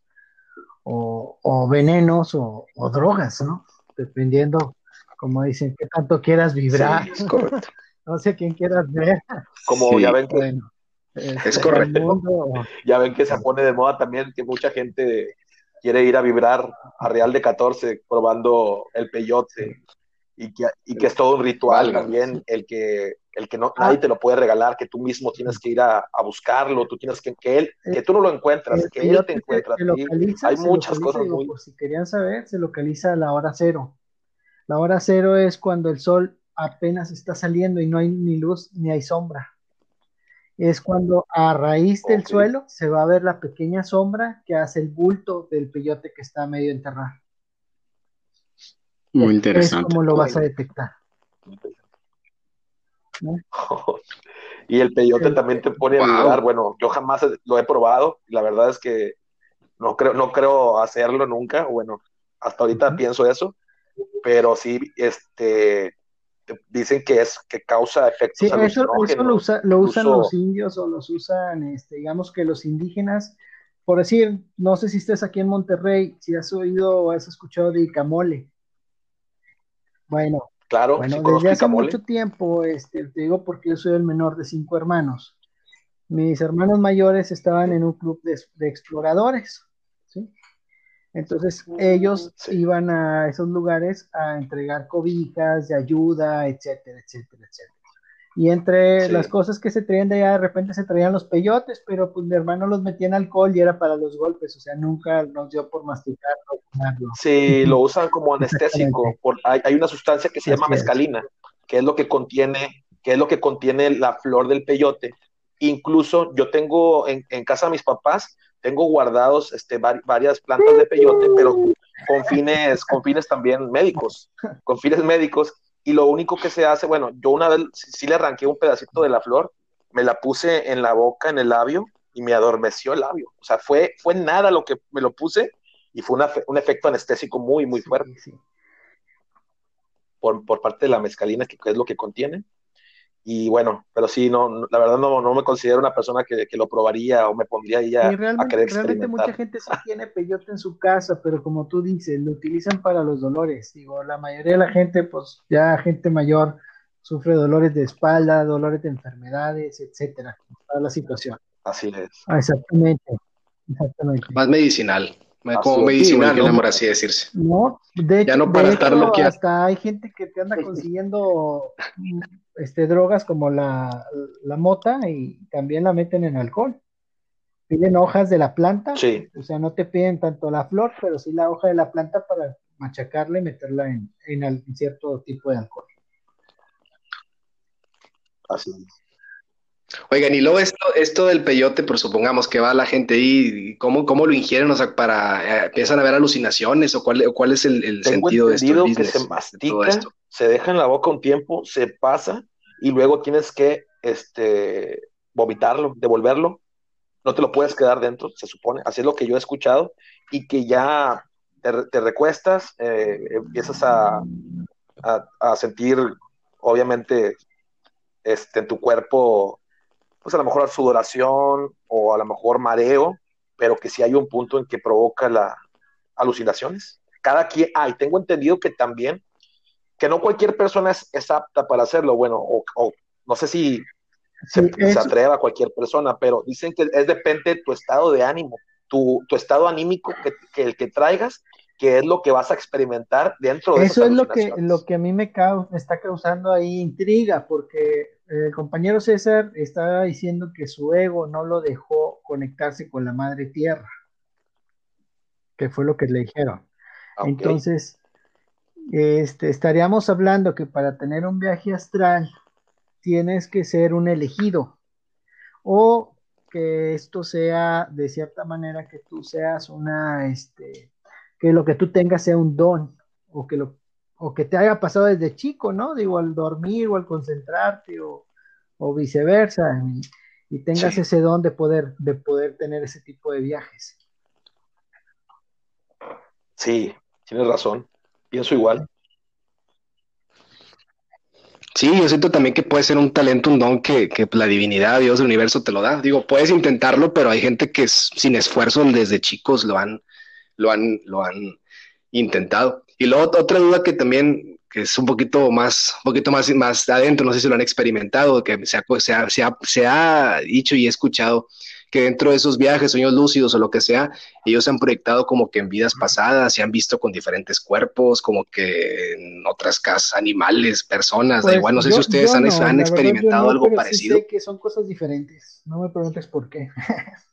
o, venenos o, drogas, ¿no? Dependiendo, como dicen, qué tanto quieras vibrar. es correcto. [laughs] no sé quién quieras ver. Como ya ven que... es correcto. ya ven que se pone de moda también que mucha gente quiere ir a vibrar a Real de 14 probando el peyote y que, y que es todo un ritual también, el que, el que no, nadie te lo puede regalar, que tú mismo tienes que ir a, buscarlo, tú tienes que, que él, que tú no lo encuentras, que él te encuentra. Hay muchas cosas muy... si querían saber, se localiza a la hora cero. La hora cero es cuando el sol apenas está saliendo y no hay ni luz ni hay sombra es cuando a raíz del suelo se va a ver la pequeña sombra que hace el bulto del peyote que está medio enterrado. Muy interesante. Es como lo vas a detectar. [laughs] y el peyote también te pone a vibrar. Bueno, yo jamás lo he probado. La verdad es que no creo, no creo hacerlo nunca. Bueno, hasta ahorita pienso eso. Pero sí, este, dicen que es que causa efectos sí, eso, eso lo, lo usan los indios o los usan, este, digamos que los indígenas, por decir, no sé si estés aquí en Monterrey, si has oído o has escuchado de Icamole. Bueno, claro, bueno, desde hace mucho tiempo, este, te digo porque yo soy el menor de cinco hermanos. Mis hermanos mayores estaban en un club de, de exploradores, ¿sí? Entonces ellos iban a esos lugares a entregar cobijas de ayuda, etcétera, etcétera, etcétera. Y entre las cosas que se traían de allá, de repente se traían los peyotes, pero pues mi hermano los metía en alcohol y era para los golpes, o sea, nunca nos dio por masticar Sí, lo usan como [laughs] anestésico. Por, hay, una sustancia que se llama mescalina, que es lo que contiene, que es lo que contiene la flor del peyote. Incluso yo tengo en, en casa de mis papás, tengo guardados este, varias plantas de peyote, pero con fines, con fines también médicos, con fines médicos, y lo único que se hace, bueno, yo una vez sí le arranqué un pedacito de la flor, me la puse en la boca, en el labio, y me adormeció el labio. O sea, fue, fue nada lo que me lo puse y fue un efecto anestésico muy, muy fuerte. Por, por, parte de la mezcalina, que es lo que contiene. Y bueno, pero sí, no, la verdad no, no me considero una persona que, que, lo probaría o me pondría ahí a, realmente, a querer Realmente mucha gente sí tiene peyote en su casa, pero como tú dices, lo utilizan para los dolores. Digo, la mayoría de la gente, pues ya gente mayor, sufre dolores de espalda, dolores de enfermedades, etcétera, para la situación. Así es. Ah, exactamente, exactamente. Más medicinal como medicinal, ¿no? Por así decirse. No, de hecho, ya no para estar hasta hay gente que te anda consiguiendo este, drogas como la, la, mota y también la meten en alcohol. Piden hojas de la planta, sí. o sea, no te piden tanto la flor, pero sí la hoja de la planta para machacarla y meterla en, en cierto tipo de alcohol. Así es. Oigan, y luego esto, esto del peyote, por supongamos que va la gente ahí, ¿cómo, cómo lo ingieren? O sea, para, eh, ¿empiezan a ver alucinaciones o cuál, cuál es el, sentido de esto? que se mastica, se deja en la boca un tiempo, se pasa y luego tienes que este, vomitarlo, devolverlo. No te lo puedes quedar dentro, se supone. Así es lo que yo he escuchado y que ya te, recuestas, eh, empiezas a, a, sentir, obviamente, este, en tu cuerpo pues a lo mejor sudoración o a lo mejor mareo, pero que sí hay un punto en que provoca las alucinaciones. Cada quien, ah, y tengo entendido que también, que no cualquier persona es, apta para hacerlo, bueno, o, no sé si se, atreva a cualquier persona, pero dicen que es depende de tu estado de ánimo, tu, tu estado anímico que, que, el que traigas, que es lo que vas a experimentar dentro de Eso es lo que, lo que a mí me, me está causando ahí intriga, porque el compañero César estaba diciendo que su ego no lo dejó conectarse con la madre tierra, que fue lo que le dijeron. Entonces, este, estaríamos hablando que para tener un viaje astral tienes que ser un elegido o que esto sea de cierta manera que tú seas una, este, que lo que tú tengas sea un don o que lo o que te haya pasado desde chico, ¿no? Digo, al dormir o al concentrarte o, viceversa, y, tengas ese don de poder, de poder tener ese tipo de viajes. Sí, tienes razón, pienso igual. Sí, yo siento también que puede ser un talento, un don que, que la divinidad, Dios del universo te lo da. Digo, puedes intentarlo, pero hay gente que sin esfuerzo desde chicos lo han, lo han, lo han intentado. Y luego otra duda que también que es un poquito más, un poquito más, más adentro, no sé si lo han experimentado, que se ha, se, ha, se, ha, se ha dicho y escuchado que dentro de esos viajes, sueños lúcidos o lo que sea, ellos se han proyectado como que en vidas pasadas, se han visto con diferentes cuerpos, como que en otras casas, animales, personas, da pues igual, no sé si ustedes han, han experimentado algo parecido. sé que son cosas diferentes, no me preguntes por qué. [laughs]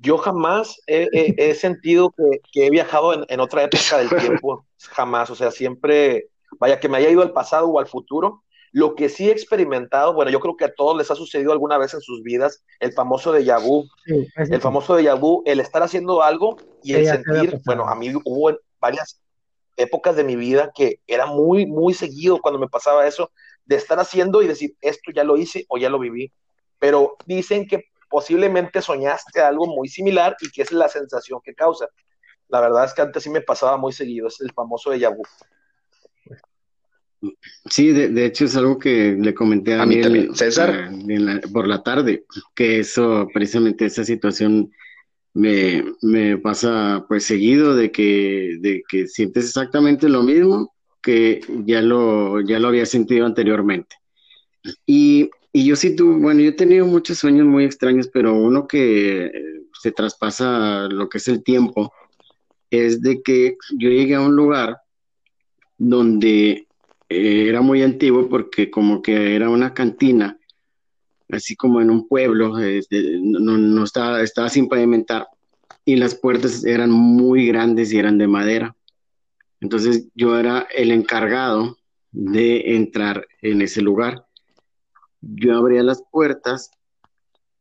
yo jamás he, [laughs] sentido que, he viajado en, otra época del tiempo, jamás, o sea, siempre, vaya, que me haya ido al pasado o al futuro. Lo que sí he experimentado, bueno, yo creo que a todos les ha sucedido alguna vez en sus vidas, el famoso de vu, el famoso de vu, el estar haciendo algo y el sentir, bueno, a mí hubo varias épocas de mi vida que era muy, muy seguido cuando me pasaba eso, de estar haciendo y decir, esto ya lo hice o ya lo viví. Pero dicen que posiblemente soñaste algo muy similar y que es la sensación que causa. La verdad es que antes sí me pasaba muy seguido, es el famoso de vu. Sí, de, hecho es algo que le comenté a, mí César por la tarde, que eso, precisamente esa situación me, me, pasa pues seguido de que, de que sientes exactamente lo mismo que ya lo, ya lo había sentido anteriormente. Y y yo sí tuve, bueno, yo he tenido muchos sueños muy extraños, pero uno que eh, se traspasa lo que es el tiempo, es de que yo llegué a un lugar donde eh, era muy antiguo porque como que era una cantina, así como en un pueblo, este, no, no estaba, estaba sin pavimentar y las puertas eran muy grandes y eran de madera. Entonces yo era el encargado de entrar en ese lugar. Yo abría las puertas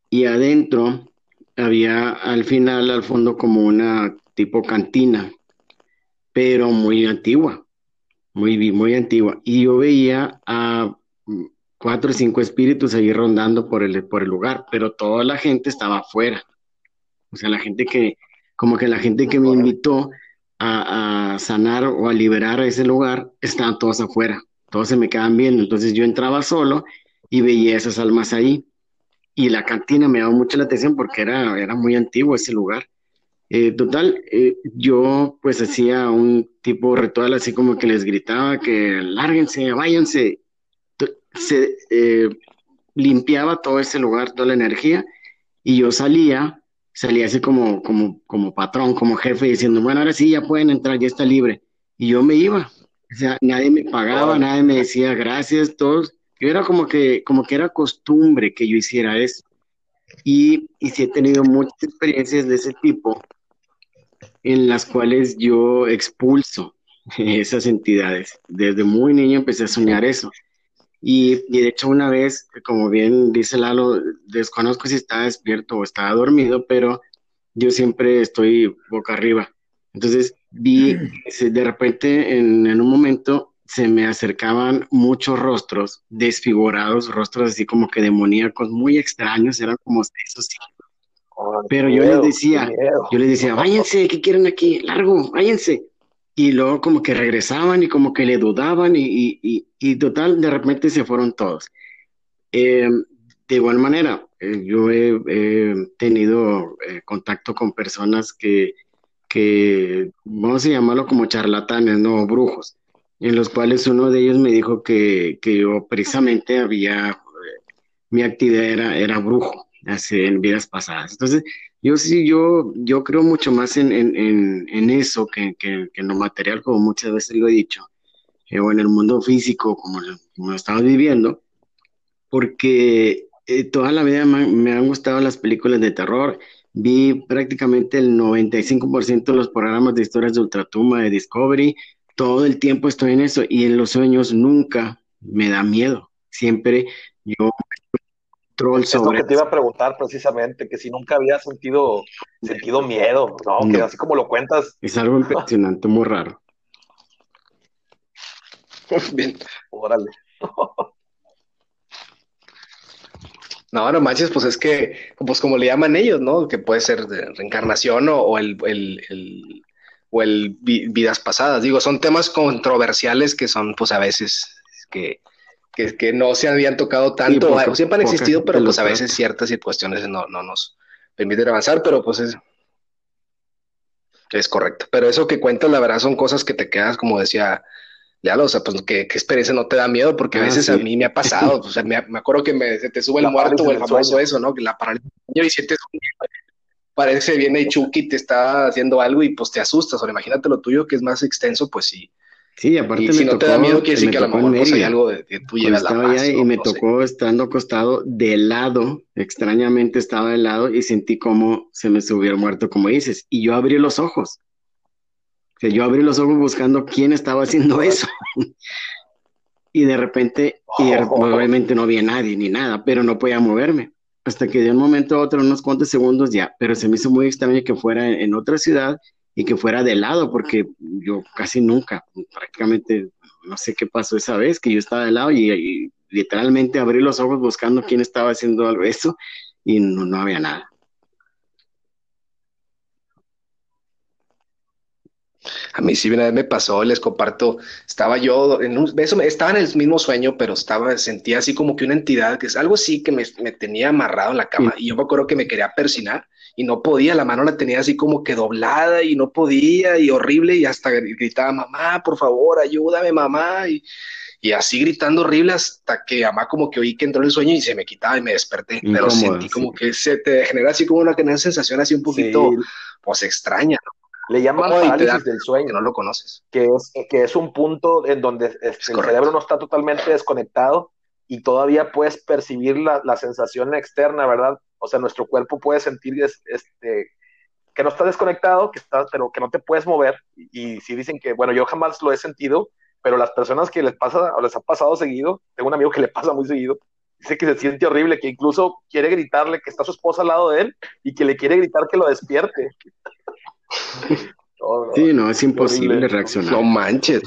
y adentro había al final, al fondo, como una tipo cantina, pero muy antigua, muy, muy antigua. Y yo veía a cuatro o cinco espíritus ahí rondando por el, por el lugar, pero toda la gente estaba afuera. O sea, la gente que, como que la gente que me invitó a, sanar o a liberar a ese lugar, estaban todos afuera, todos se me quedaban viendo. Entonces yo entraba solo y veía esas almas ahí. Y la cantina me daba mucho la atención porque era, era muy antiguo ese lugar. Eh, total, eh, yo pues hacía un tipo ritual así como que les gritaba que lárguense, váyanse. Se eh, limpiaba todo ese lugar, toda la energía, y yo salía, salía así como, como, como patrón, como jefe, diciendo, bueno, ahora sí, ya pueden entrar, ya está libre. Y yo me iba. O sea, nadie me pagaba, nadie me decía gracias, todos. Yo era como que, como que era costumbre que yo hiciera eso. Y, y sí he tenido muchas experiencias de ese tipo en las cuales yo expulso [laughs] esas entidades. Desde muy niño empecé a soñar eso. Y, de hecho una vez, como bien dice Lalo, desconozco si estaba despierto o estaba dormido, pero yo siempre estoy boca arriba. Entonces vi, de repente en, en un momento se me acercaban muchos rostros desfigurados, rostros así como que demoníacos, muy extraños, eran como esos pero yo les decía, yo les decía, váyanse, ¿qué quieren aquí? Largo, váyanse. Y luego como que regresaban y como que le dudaban y, y, y, total, de repente se fueron todos. Em, de igual manera, eh, yo he, tenido eh, contacto con personas que, que, vamos a llamarlo como charlatanes, no brujos, en los cuales uno de ellos me dijo que, que yo precisamente había, eh, mi actividad era, era brujo hace, en vidas pasadas. Entonces, yo sí, yo, yo creo mucho más en, en, en, eso que, que, en lo material, como muchas veces lo he dicho, eh, o en el mundo físico, como lo, como estamos viviendo, porque eh, toda la vida me, me, han gustado las películas de terror. Vi prácticamente el 95% de los programas de historias de Ultratumba, de Discovery. Todo el tiempo estoy en eso y en los sueños nunca me da miedo. Siempre yo es lo que te iba a preguntar precisamente, que si nunca había sentido, sentido miedo, ¿no? Que así como lo cuentas. Es algo impresionante, muy raro. [laughs] Bien. Órale. [laughs] No, no manches, pues es que, pues como le llaman ellos, ¿no? Que puede ser de reencarnación o, el, el, o el vidas pasadas. Digo, son temas controversiales que son, pues a veces, que, que, no se habían tocado tanto, siempre han existido, pero pues a veces ciertas cuestiones no, no nos permiten avanzar, pero pues es, es correcto. Pero eso que cuentas, la verdad, son cosas que te quedas, como decía Leal, o sea, pues que, que experiencia no te da miedo, porque a ah, veces a mí me ha pasado, o sea, me, acuerdo que me, se te sube el muerto o el famoso eso, ¿no? Que la parálisis y sientes parece viene Chucky te está haciendo algo y pues te asustas, o imagínate lo tuyo que es más extenso, pues sí, Sí, aparte y si no te da miedo, quiere decir que a lo mejor pues, hay algo de, tú llevas la paz, y me tocó estando acostado de lado, extrañamente estaba de lado y sentí como se me subió muerto, como dices, y yo abrí los ojos. O sea, yo abrí los ojos buscando quién estaba haciendo eso. [laughs] y de repente, y obviamente no había nadie ni nada, pero no podía moverme. Hasta que de un momento a otro, unos cuantos segundos ya, pero se me hizo muy extraño que fuera en otra ciudad y que fuera de lado, porque yo casi nunca, prácticamente, no sé qué pasó esa vez, que yo estaba de lado y, literalmente abrí los ojos buscando quién estaba haciendo algo eso y no, había nada. A mí sí una vez me pasó, les comparto, estaba yo en un, eso, estaba en el mismo sueño, pero estaba, sentía así como que una entidad, que es algo así que me, tenía amarrado en la cama, y yo me acuerdo que me quería persinar, y no podía, la mano la tenía así como que doblada y no podía y horrible y hasta gritaba, mamá, por favor, ayúdame, mamá. Y, y así gritando horrible hasta que mamá como que oí que entró en el sueño y se me quitaba y me desperté, pero sentí como que se te genera así como una, una sensación así un poquito, pues extraña, Le llaman parálisis del sueño. no lo conoces. Que es, que es un punto en donde el cerebro no está totalmente desconectado y todavía puedes percibir la, la, sensación externa, ¿verdad? O sea, nuestro cuerpo puede sentir este, que no está desconectado, que está, pero que no te puedes mover. Y, si dicen que, bueno, yo jamás lo he sentido, pero las personas que les pasa o les ha pasado seguido, tengo un amigo que le pasa muy seguido, dice que se siente horrible, que incluso quiere gritarle que está su esposa al lado de él y que le quiere gritar que lo despierte. Sí, no, es imposible reaccionar. No manches.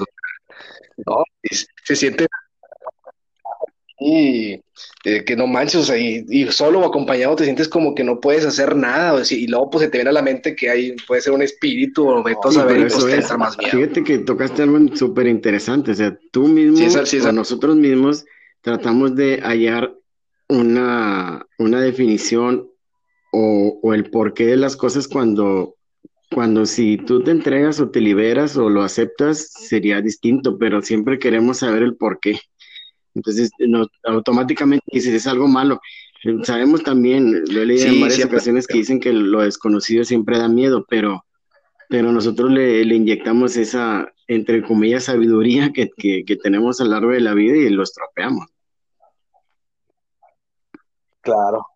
No, se siente y eh, que no manches, o sea, y, solo o acompañado te sientes como que no puedes hacer nada, o y luego pues se te viene a la mente que hay, puede ser un espíritu, o me a pues, más miedo. Fíjate que tocaste algo súper interesante, o sea, tú mismo, o nosotros mismos, tratamos de hallar una, una definición o, o, el porqué de las cosas cuando, cuando si tú te entregas o te liberas o lo aceptas, sería distinto, pero siempre queremos saber el porqué. Entonces, no, automáticamente dices, es algo malo. Sabemos también, lo he leído en varias ocasiones que dicen que lo desconocido siempre da miedo, pero, pero nosotros le, le inyectamos esa, entre comillas, sabiduría [laughs] que, que, que tenemos a lo largo de la vida y lo estropeamos. Claro.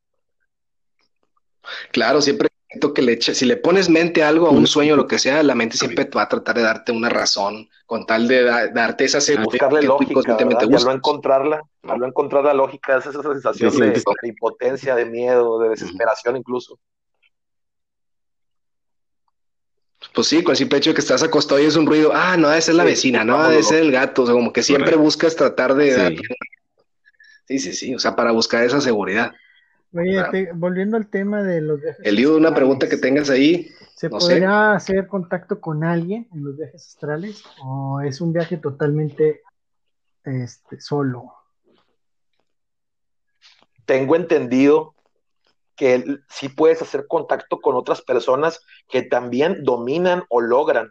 Claro, siempre que le eche, si le pones mente a algo, a un sueño, lo que sea, la mente siempre va a tratar de darte una razón, con tal de darte esa seguridad. Buscarle lógica, te gusta. no encontrarla, al no encontrar la lógica, es esa sensación de, impotencia, de miedo, de desesperación incluso. Pues sí, con el simple hecho de que estás acostado y es un ruido, ah, no, esa es la vecina, no, ese es el gato, o sea, como que siempre buscas tratar de... Sí, sí, sí, o sea, para buscar esa seguridad. Oye, volviendo al tema de los viajes. El de una pregunta que tengas ahí. ¿Se podrá hacer contacto con alguien en los viajes astrales o es un viaje totalmente este, solo? Tengo entendido que sí puedes hacer contacto con otras personas que también dominan o logran,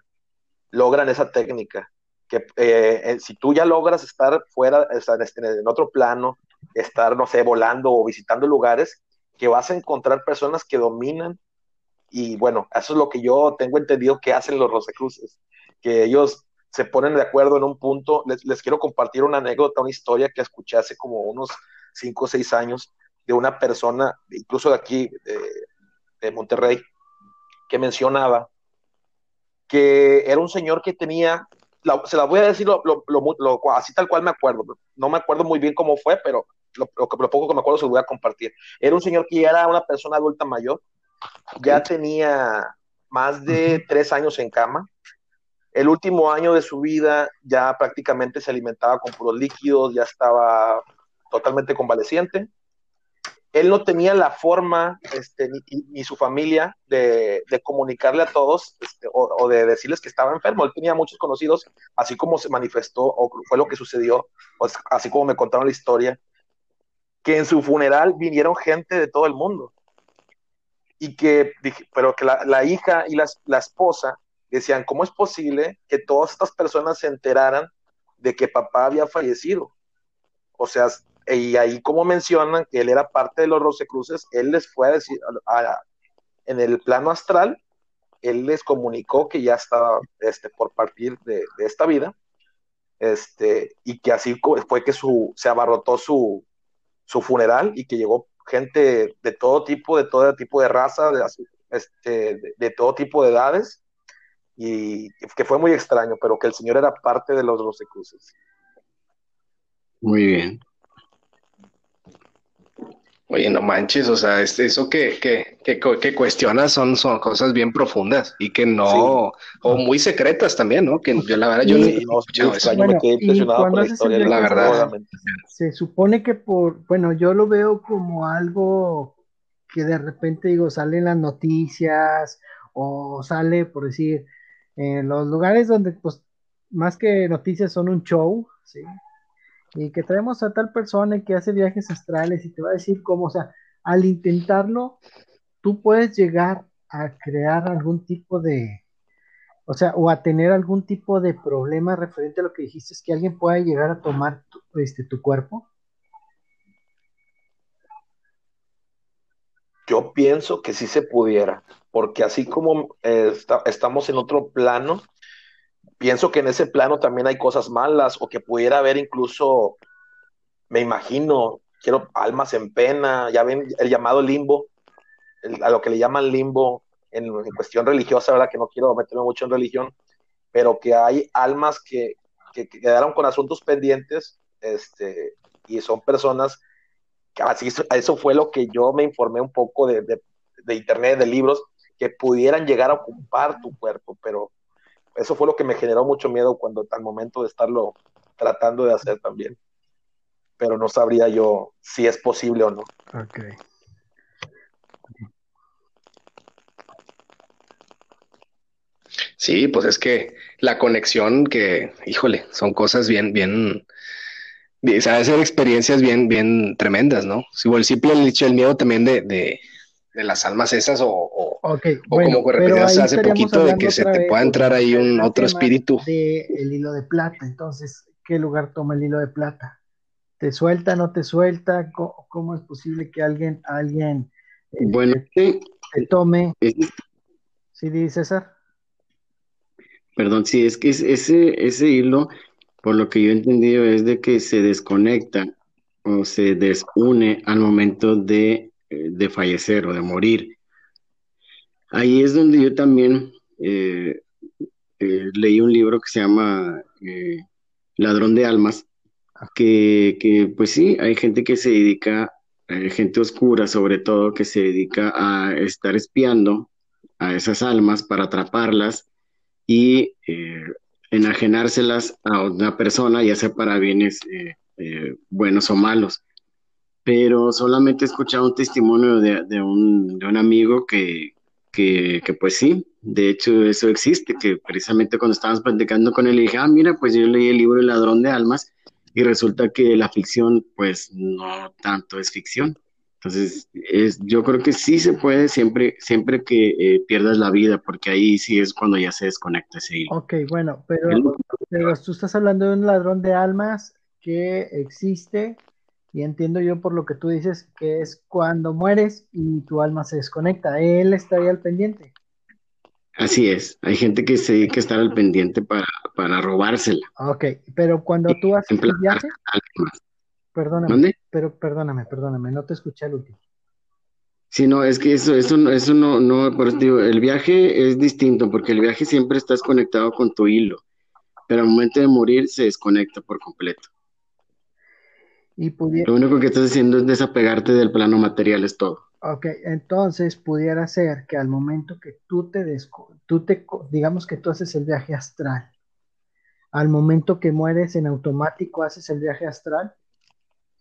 logran esa técnica. Que eh, eh, si tú ya logras estar fuera, en otro plano, estar, no sé, volando o visitando lugares, que vas a encontrar personas que dominan. Y bueno, eso es lo que yo tengo entendido que hacen los Rosecruces, que ellos se ponen de acuerdo en un punto. Les, quiero compartir una anécdota, una historia que escuché hace como unos 5 o 6 años de una persona, incluso de aquí, de, Monterrey, que mencionaba que era un señor que tenía, se la voy a decir lo, así tal cual me acuerdo, no me acuerdo muy bien cómo fue, pero lo, poco que me acuerdo se lo voy a compartir. Era un señor que ya era una persona adulta mayor, ya tenía más de tres años en cama. El último año de su vida ya prácticamente se alimentaba con puros líquidos, ya estaba totalmente convaleciente. Él no tenía la forma, este, ni, su familia, de, comunicarle a todos este, o, de decirles que estaba enfermo. Él tenía muchos conocidos, así como se manifestó o fue lo que sucedió, pues, así como me contaron la historia que en su funeral vinieron gente de todo el mundo. Y que, pero que la, hija y la, esposa decían, ¿cómo es posible que todas estas personas se enteraran de que papá había fallecido? O sea, y ahí como mencionan que él era parte de los Rosecruces, él les fue a decir, en el plano astral, él les comunicó que ya estaba este, por partir de, de, esta vida, este, y que así fue que su, se abarrotó su, su funeral y que llegó gente de todo tipo, de todo tipo de raza, de, este, de, todo tipo de edades, y que fue muy extraño, pero que el Señor era parte de los Rosecruces. Muy bien. Oye, no manches, o sea, eso que, que, que, que cuestionas son, son cosas bien profundas y que no, o muy secretas también, ¿no? Que yo la verdad yo no, me quedé impresionado con la historia, la verdad. Se supone que por, bueno, yo lo veo como algo que de repente digo, sale en las noticias o sale, por decir, en los lugares donde, pues, más que noticias son un show, ¿sí? Y que traemos a tal persona que hace viajes astrales y te va a decir cómo, o sea, al intentarlo, tú puedes llegar a crear algún tipo de, o sea, o a tener algún tipo de problema referente a lo que dijiste, es que alguien pueda llegar a tomar tu, este, tu cuerpo. Yo pienso que sí se pudiera, porque así como eh, estamos en otro plano, pienso que en ese plano también hay cosas malas o que pudiera haber incluso, me imagino, quiero almas en pena, ya ven el llamado limbo, a lo que le llaman limbo en, cuestión religiosa, ¿verdad? Que no quiero meterme mucho en religión, pero que hay almas que, que, quedaron con asuntos pendientes este, y son personas que así, eso fue lo que yo me informé un poco de, de, de internet, de libros, que pudieran llegar a ocupar tu cuerpo, pero eso fue lo que me generó mucho miedo cuando al momento de estarlo tratando de hacer también. Pero no sabría yo si es posible o no. Ok. Sí, pues es que la conexión que, híjole, son cosas bien, bien, bien sabes, ser experiencias bien, bien tremendas, ¿no? Si el simple el miedo también de, de, de las almas esas o, o, como repetías hace poquito de que se te pueda entrar ahí un otro espíritu. De el hilo de plata, entonces, ¿qué lugar toma el hilo de plata? ¿Te suelta, no te suelta? ¿Cómo, es posible que alguien, alguien eh, bueno, te tome? ¿Sí, dice César? Perdón, sí, es que ese, ese hilo, por lo que yo he entendido, es de que se desconecta o se desune al momento de eh, de fallecer o de morir. Ahí es donde yo también eh, eh, leí un libro que se llama Ladrón de Almas, que, que, pues sí, hay gente que se dedica, gente oscura sobre todo, que se dedica a estar espiando a esas almas para atraparlas y enajenárselas a una persona, ya sea para bienes buenos o malos pero solamente he escuchado un testimonio de, un, amigo que, pues sí, de hecho eso existe, que precisamente cuando estábamos platicando con él, le dije, ah, mira, pues yo leí el libro El ladrón de almas y resulta que la ficción pues no tanto es ficción. Entonces, es, yo creo que sí se puede siempre, siempre que eh, pierdas la vida, porque ahí sí es cuando ya se desconecta ese hilo. Ok, bueno, pero, pero tú estás hablando de un ladrón de almas que existe y entiendo yo por lo que tú dices que es cuando mueres y tu alma se desconecta. Él estaría al pendiente. Así es. Hay gente que se dedica a estar al pendiente para, para robársela. Ok, pero cuando tú haces el viaje. Perdóname. Pero perdóname, perdóname, no te escuché al último. Sí, no, es que eso, eso, eso no, no, por eso digo, el viaje es distinto, porque el viaje siempre estás conectado con tu hilo, pero al momento de morir se desconecta por completo. Lo único que estás haciendo es desapegarte del plano material, es todo. Ok, entonces pudiera ser que al momento que tú te, tú te, digamos que tú haces el viaje astral, al momento que mueres en automático haces el viaje astral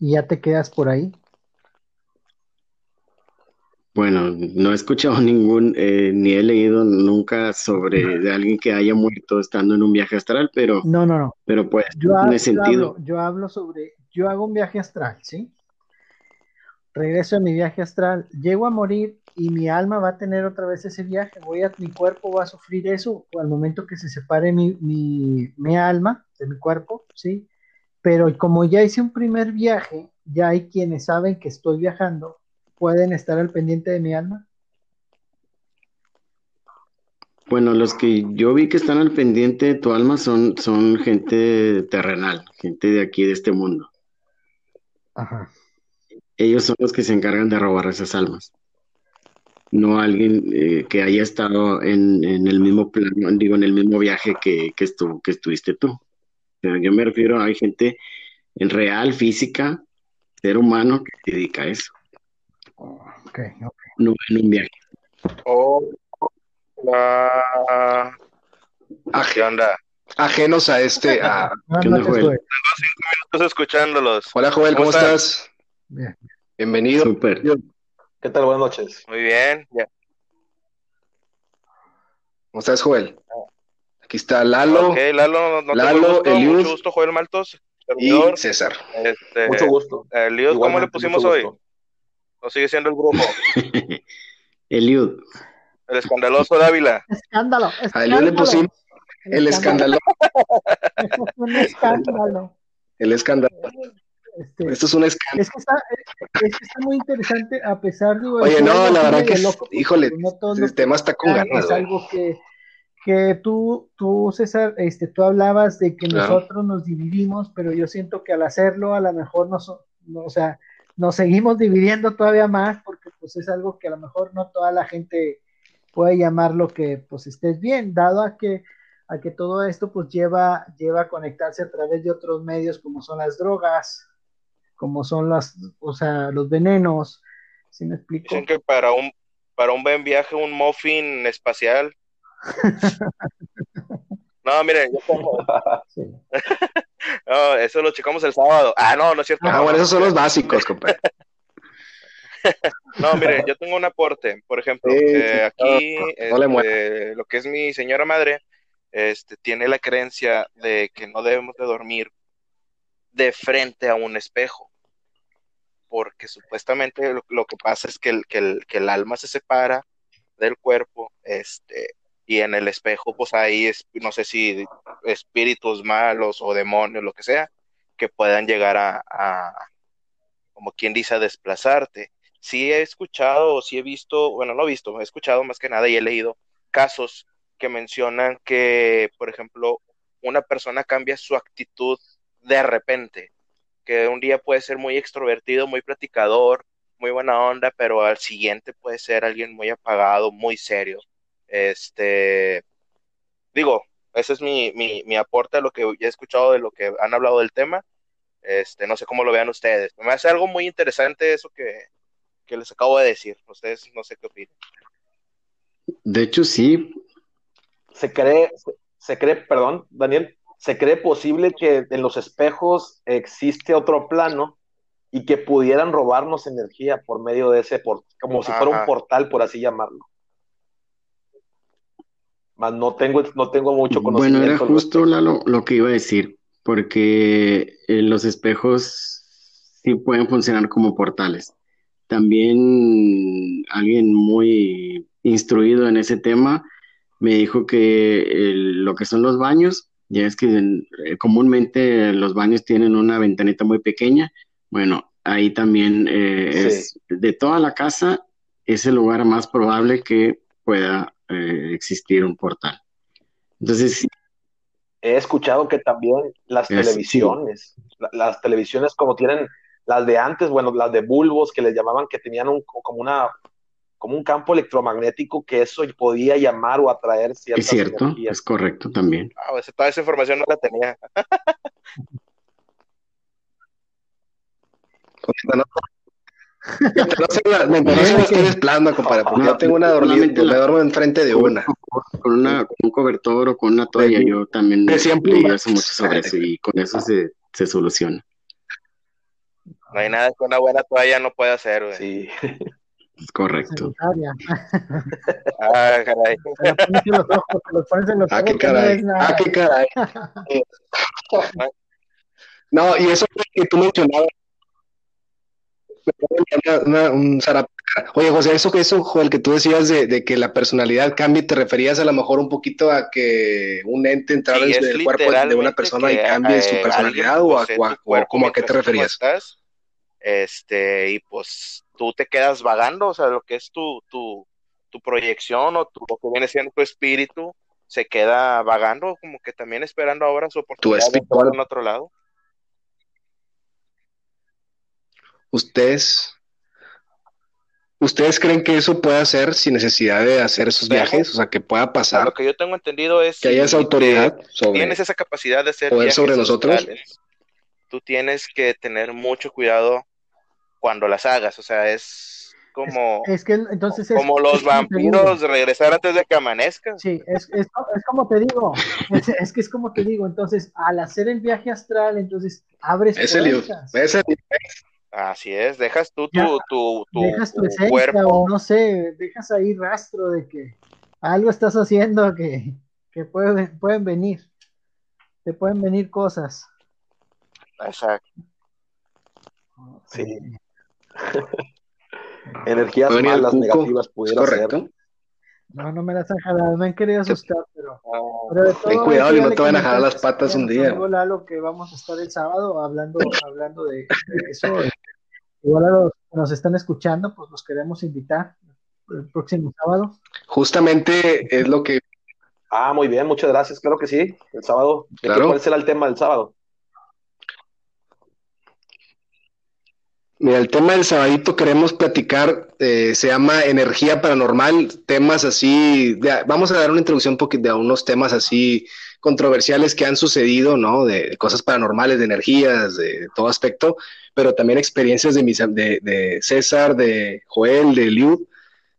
y ya te quedas por ahí. Bueno, no he escuchado [laughs] ningún, eh, ni he leído nunca sobre de alguien que haya muerto estando en un viaje astral, pero no, no, no. Pero pues, tiene sentido. yo hablo sobre yo hago un viaje astral, ¿sí? Regreso a mi viaje astral, llego a morir y mi alma va a tener otra vez ese viaje, voy a, mi cuerpo va a sufrir eso al momento que se separe mi, mi, alma de mi cuerpo, ¿sí? Pero como ya hice un primer viaje, ya hay quienes saben que estoy viajando, pueden estar al pendiente de mi alma. Bueno, los que yo vi que están al pendiente de tu alma son, son gente terrenal, gente de aquí, de este mundo. Ajá. Ellos son los que se encargan de robar esas almas. No alguien eh, que haya estado en, el mismo plano, digo, en el mismo viaje que, que, que estuviste tú. Pero yo me refiero a hay gente en real, física, ser humano que se dedica a eso. Okay, okay. No en un viaje. Oh, ¿Qué onda? Ajenos a este. A... ¿Qué onda, Tengo cinco minutos escuchándolos. Hola, Joel, ¿cómo, estás? Bien. Bienvenido. Super. ¿Qué tal? Buenas noches. Muy bien. ¿Cómo estás, Joel? Aquí está Lalo. Ok, Lalo, no Lalo, te Eliud, mucho gusto, Joel Maltos. Y César. Este, mucho gusto. Eliud, ¿cómo le pusimos hoy? ¿No sigue siendo el grupo? [laughs] Eliud. El escandaloso Dávila. Escándalo. A Eliud le pusimos el escándalo. [laughs] un escándalo. El escándalo. Este, Esto es un escándalo. Es que, está, es, que está muy interesante, a pesar de. Oye, no, la verdad que, loco, híjole, el tema está con ganas. Es algo que, que tú, tú, César, este, tú hablabas de que nosotros nos dividimos, pero yo siento que al hacerlo, a lo mejor nos, no, o sea, nos seguimos dividiendo todavía más, porque pues es algo que a lo mejor no toda la gente puede llamar lo que pues estés bien, dado a que a que todo esto pues lleva, lleva a conectarse a través de otros medios como son las drogas, como son las, o sea, los venenos, ¿sí me explico? Dicen que para un, para un buen viaje un muffin espacial. [laughs] no, miren, yo [laughs] [laughs] no, eso lo checamos el sábado. Ah, no, no es cierto. Ah, bueno, esos son los básicos, compadre. no, miren, yo tengo un aporte. Por ejemplo, eh, aquí, este, lo que es mi señora madre, este, tiene la creencia de que no debemos de dormir de frente a un espejo, porque supuestamente lo, que pasa es que el, que, el, alma se separa del cuerpo, este, y en el espejo pues hay, no sé si espíritus malos o demonios, lo que sea, que puedan llegar a, a como quien dice, a desplazarte. Sí he escuchado o sí he visto, bueno, no he visto, he escuchado más que nada y he leído casos que mencionan que, por ejemplo, una persona cambia su actitud de repente, que un día puede ser muy extrovertido, muy platicador, muy buena onda, pero al siguiente puede ser alguien muy apagado, muy serio. Este, digo, ese es mi, mi, mi aporte a lo que he escuchado de lo que han hablado del tema. Este, no sé cómo lo vean ustedes. Me hace algo muy interesante eso que, que les acabo de decir. Ustedes no sé qué opinan. De hecho, sí, se cree, se, cree, perdón, Daniel, se cree posible que en los espejos existe otro plano y que pudieran robarnos energía por medio de ese, por, como si fuera un portal, por así llamarlo. Más no tengo, no tengo mucho conocimiento. Bueno, era justo lo, lo, que iba a decir, porque eh, los espejos sí pueden funcionar como portales. También alguien muy instruido en ese tema me dijo que lo que son los baños, ya es que eh, comúnmente los baños tienen una ventanita muy pequeña, bueno, ahí también eh, es de toda la casa, es el lugar más probable que pueda eh, existir un portal. Entonces, he escuchado que también las televisiones, las televisiones como tienen las de antes, bueno, las de bulbos que les llamaban que tenían un, como una como un campo electromagnético que eso podía llamar o atraer ciertas Es cierto, es correcto también. Ah, pues, toda esa información no la tenía. me interesa que eres plano, compadre, porque yo tengo una dormida, me duermo enfrente de una. Con, una. con un cobertor o con una toalla, yo también leí hace mucho sobre eso y con eso se, se soluciona. No hay nada que una buena toalla no pueda hacer, güey. Sí. [laughs] Es correcto. [laughs] ah, caray. ah, qué caray. ah, qué caray. no, y eso que tú mencionabas. Una, un Oye, José, eso que eso, Joel, que tú decías de, de, que la personalidad cambie, ¿te referías a lo mejor un poquito a que un ente entrara en el cuerpo de una persona y cambie su personalidad o, a, o, a qué te referías? este, y pues tú te quedas vagando, o sea, lo que es tu, tu, tu proyección o tu, lo que viene siendo tu espíritu, se queda vagando, como que también esperando ahora su oportunidad de estar en otro lado. ¿Ustedes, ¿Ustedes creen que eso puede hacer sin necesidad de hacer esos viajes? O sea, que pueda pasar. Lo que yo tengo entendido es que haya esa autoridad sobre. Tienes esa capacidad de hacer poder sobre nosotros. Tú tienes que tener mucho cuidado cuando las hagas, o sea, es como, es, que entonces como los vampiros regresar antes de que amanezca. Sí, es, es, como te digo, es, que es como te digo, entonces al hacer el viaje astral, entonces abres es puertas. Es Así es, dejas tú tu, tu, tu, dejas tu, cuerpo. o no sé, dejas ahí rastro de que algo estás haciendo que, que pueden, pueden venir, te pueden venir cosas. Exacto. Sí. Energías malas, negativas, pudiera correcto. No, no me las han jalado, me han querido asustar, pero, ten cuidado y no te van a jalar las patas un día. lo que vamos a estar el sábado hablando, hablando de, eso. Igual a los que nos están escuchando, pues los queremos invitar el próximo sábado. Justamente es lo que. Ah, muy bien, muchas gracias. Claro que sí. El sábado. ¿Cuál será el tema del sábado? Mira, el tema del sabadito queremos platicar, eh, se llama energía paranormal, temas así, vamos a dar una introducción de unos temas así controversiales que han sucedido, ¿no? De, cosas paranormales, de energías, de, todo aspecto, pero también experiencias de, mis, de, César, de Joel, de Liu,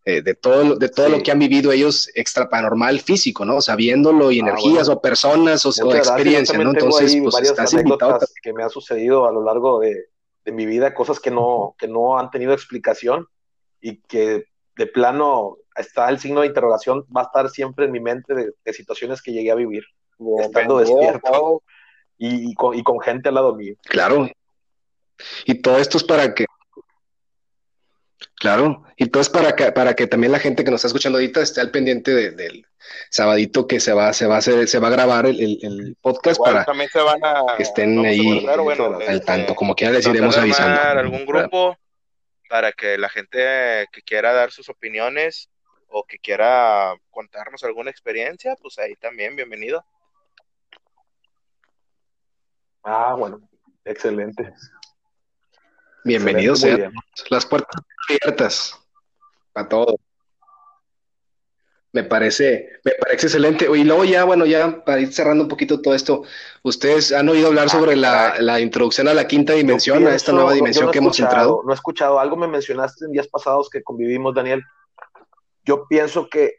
eh, de todo, de todo lo que han vivido ellos extra paranormal físico, ¿no? Sabiéndolo y ah, energías o personas o, experiencias, ¿no? Entonces, pues estás invitado. que me ha sucedido a lo largo de de mi vida, cosas que no, que no han tenido explicación y que de plano está el signo de interrogación, va a estar siempre en mi mente de, situaciones que llegué a vivir, estando despierto y, con, y con gente al lado mío. Claro. Y todo esto es para que Claro, y todo es para que, para que también la gente que nos está escuchando ahorita esté al pendiente del sabadito que se va, se va a hacer, se va a grabar el, podcast para que estén ahí al este, tanto, como quiera les iremos avisando. algún grupo para que la gente que quiera dar sus opiniones o que quiera contarnos alguna experiencia, pues ahí también, bienvenido. Ah, bueno, excelente. Bienvenidos sean. Las puertas abiertas para todo. Me parece, me parece excelente. Y luego ya, bueno, ya para ir cerrando un poquito todo esto, ustedes han oído hablar sobre ah, la, introducción a la quinta dimensión, a esta nueva dimensión que hemos entrado. No he escuchado, algo me mencionaste en días pasados que convivimos, Daniel. Yo pienso que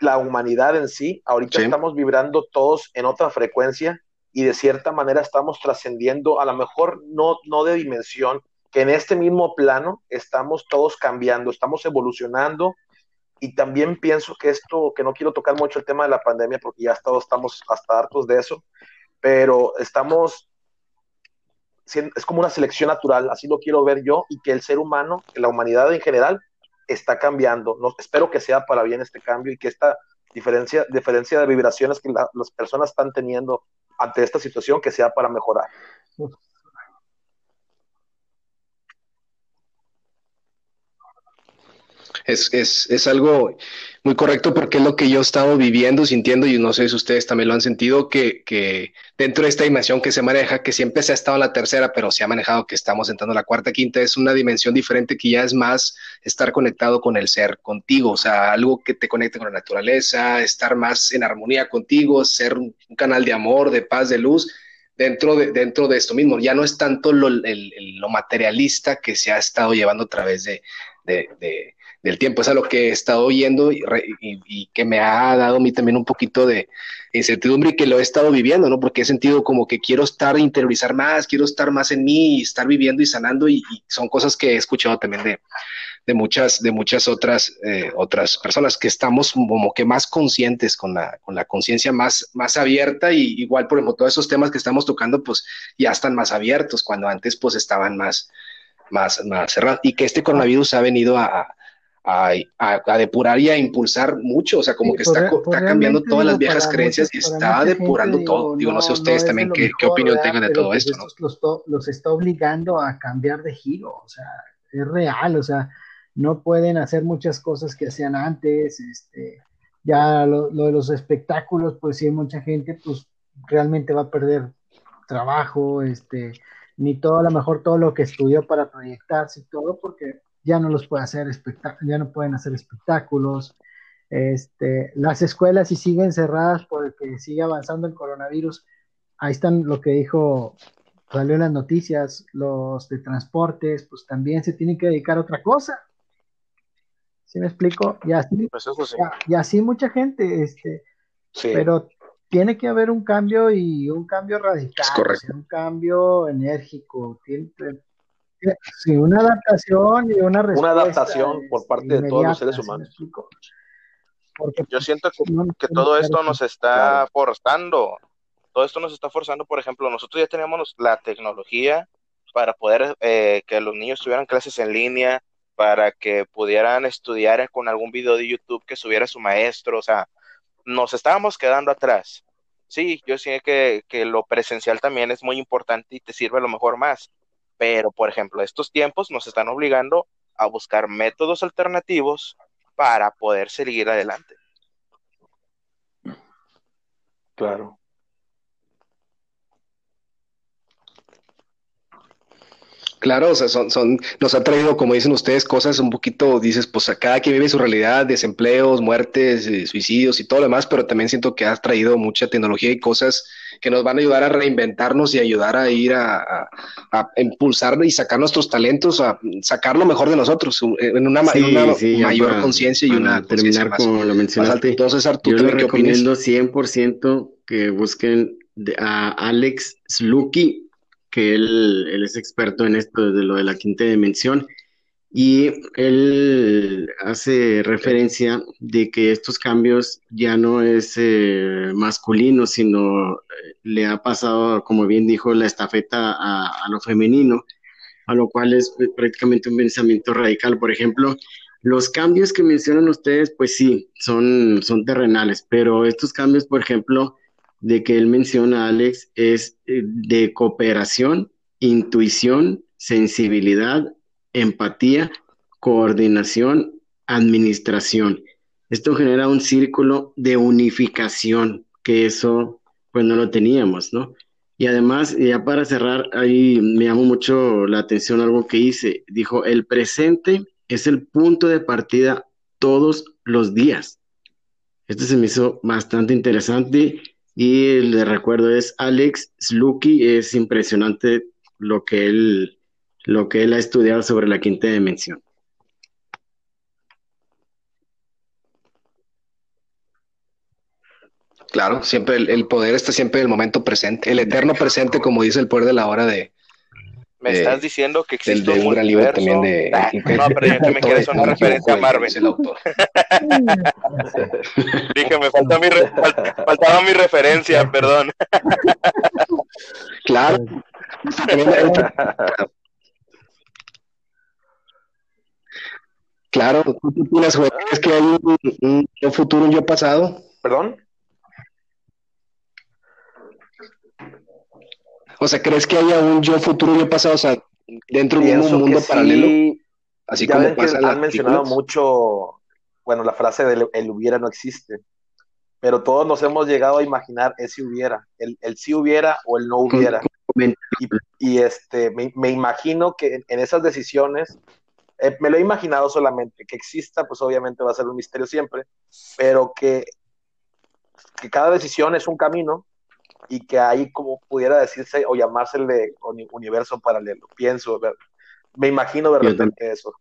la humanidad en sí, ahorita estamos vibrando todos en otra frecuencia y de cierta manera estamos trascendiendo, a lo mejor no, no de dimensión, que en este mismo plano estamos todos cambiando, estamos evolucionando y también pienso que esto, que no quiero tocar mucho el tema de la pandemia porque ya todos estamos hasta hartos de eso, pero estamos, es como una selección natural, así lo quiero ver yo, y que el ser humano, la humanidad en general, está cambiando. Espero que sea para bien este cambio y que esta diferencia, diferencia de vibraciones que las personas están teniendo ante esta situación, que sea para mejorar. Es, es, es, algo muy correcto porque es lo que yo he estado viviendo, sintiendo, y no sé si ustedes también lo han sentido, que, que dentro de esta dimensión que se maneja, que siempre se ha estado en la tercera, pero se ha manejado que estamos entrando en la cuarta, quinta, es una dimensión diferente que ya es más estar conectado con el ser, contigo, o sea, algo que te conecte con la naturaleza, estar más en armonía contigo, ser un, canal de amor, de paz, de luz dentro de, dentro de esto mismo. Ya no es tanto lo, materialista que se ha estado llevando a través de, del tiempo. Es a lo que he estado oyendo y, que me ha dado a mí también un poquito de incertidumbre y que lo he estado viviendo, ¿no? Porque he sentido como que quiero estar, interiorizar más, quiero estar más en mí y estar viviendo y sanando y, son cosas que he escuchado también de, de muchas, de muchas otras, eh, otras personas que estamos como que más conscientes con la, la conciencia más, más abierta y igual, por ejemplo, todos esos temas que estamos tocando, pues ya están más abiertos cuando antes pues estaban más, más, más cerrados y que este coronavirus ha venido a, depurar y a impulsar mucho, o sea, como que está, cambiando todas las viejas creencias y está depurando todo. Digo, no, sé ustedes también qué, opinión tengan de todo pues esto. Los, está obligando a cambiar de giro, o sea, es real, o sea, no pueden hacer muchas cosas que hacían antes, este, ya lo, lo de los espectáculos, pues sí, mucha gente, pues realmente va a perder trabajo, este, ni todo, a lo mejor todo lo que estudió para proyectarse y todo, porque ya no los puede hacer ya no pueden hacer espectáculos. Este, las escuelas si siguen cerradas porque sigue avanzando el coronavirus. Ahí están lo que dijo, salió en las noticias, los de transportes, pues también se tienen que dedicar a otra cosa. ¿Sí me explico? Y así, pues y así mucha gente, este, pero tiene que haber un cambio y un cambio radical, un cambio enérgico, tiene, Sí, una adaptación y una respuesta. Una adaptación por parte de todos los seres humanos. Yo siento que, todo esto nos está forzando. Todo esto nos está forzando, por ejemplo, nosotros ya teníamos la tecnología para poder eh, que los niños tuvieran clases en línea, para que pudieran estudiar con algún video de YouTube que subiera su maestro, o sea, nos estábamos quedando atrás. Sí, yo sé que, que lo presencial también es muy importante y te sirve a lo mejor más, pero por ejemplo, estos tiempos nos están obligando a buscar métodos alternativos para poder seguir adelante. Claro. Claro, o sea, son, son, nos ha traído, como dicen ustedes, cosas un poquito, dices, pues a cada quien vive su realidad, desempleos, muertes, eh, suicidios y todo lo demás, pero también siento que has traído mucha tecnología y cosas que nos van a ayudar a reinventarnos y ayudar a ir a, impulsar y sacar nuestros talentos, a sacar lo mejor de nosotros en una, mayor conciencia y una terminar como lo mencionaste. Entonces, Arturo, yo les recomiendo 100% que busquen a Alex Slucky que él, él, es experto en esto de lo de la quinta dimensión y él hace referencia de que estos cambios ya no es eh, masculino, sino eh, le ha pasado, como bien dijo, la estafeta a, a, lo femenino, a lo cual es prácticamente un pensamiento radical. Por ejemplo, los cambios que mencionan ustedes, pues sí, son, son terrenales, pero estos cambios, por ejemplo, de que él menciona, Alex, es eh, de cooperación, intuición, sensibilidad, empatía, coordinación, administración. Esto genera un círculo de unificación, que eso pues no lo teníamos, ¿no? Y además, ya para cerrar, ahí me llamó mucho la atención algo que hice. Dijo, el presente es el punto de partida todos los días. Esto se me hizo bastante interesante y le recuerdo es Alex Slucky, es impresionante lo que él, lo que él ha estudiado sobre la quinta dimensión. Claro, siempre el, poder está siempre en el momento presente, el eterno presente, como dice el poder de la hora de, me estás diciendo que existe un, gran libro también de. [laughs] no, pero yo que me quieres una referencia a Marvel. el autor. [laughs] Dije, me falta mi faltaba mi referencia, perdón. [laughs] claro. Claro, ¿tú opinas, ¿Es que hay un, un, un futuro, un yo pasado? ¿Perdón? O sea, ¿crees que haya un yo futuro y yo pasado? O sea, dentro de un mundo paralelo. así como pasa han mencionado mucho, bueno, la frase del el hubiera no existe. Pero todos nos hemos llegado a imaginar ese hubiera, el, el sí hubiera o el no hubiera. Y, este, me, imagino que en, esas decisiones, eh, me lo he imaginado solamente, que exista, pues obviamente va a ser un misterio siempre, pero que, que cada decisión es un camino y que ahí como pudiera decirse o llamársele universo paralelo. Pienso, me imagino verdaderamente eso,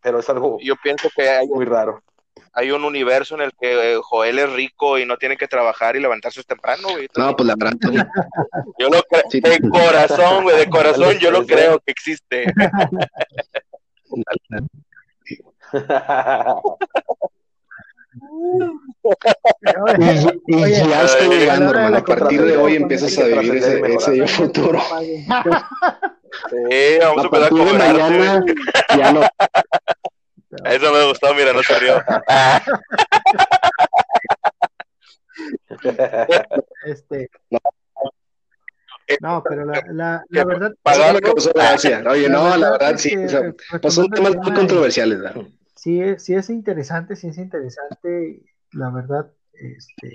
pero es algo yo pienso que hay muy raro. Hay un universo en el que eh, Joel es rico y no tiene que trabajar y levantarse temprano, güey. No, pues la verdad. Yo lo creo, de corazón, güey, de [laughs] corazón yo lo creo que existe. [laughs] [laughs] y, ya estoy llegando, hermano. A partir de hoy empiezas a vivir ese, ese futuro. Sí, vamos a empezar a comer. Mañana, ya no. Eso me gustó, mira, no se rió. Este. No, pero la, la, la verdad. Pagar lo que pasó. Oye, no, la verdad, sí. O sea, pues son temas muy controversiales, ¿verdad? Sí, sí es interesante, sí es interesante, la verdad, este,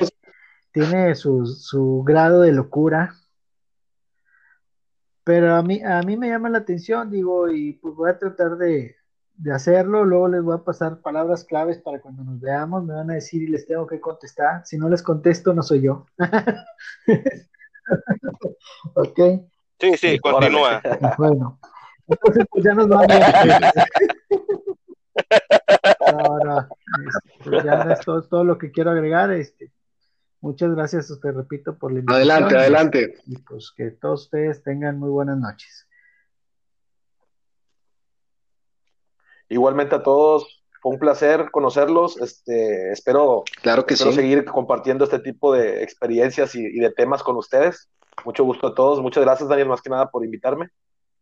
tiene su, su grado de locura, pero a mí, a mí me llama la atención, digo, y pues voy a tratar de, de hacerlo, luego les voy a pasar palabras claves para cuando nos veamos, me van a decir y les tengo que contestar, si no les contesto no soy yo. [laughs] ok. Sí, sí, continúa. Bueno, entonces pues ya nos vamos. [laughs] No, este, ya es todo, lo que quiero agregar. Este, muchas gracias, te repito, por la invitación. Adelante, adelante. Y pues que todos ustedes tengan muy buenas noches. Igualmente a todos, fue un placer conocerlos. Este, espero, claro que seguir compartiendo este tipo de experiencias y, de temas con ustedes. Mucho gusto a todos. Muchas gracias, Daniel, más que nada por invitarme.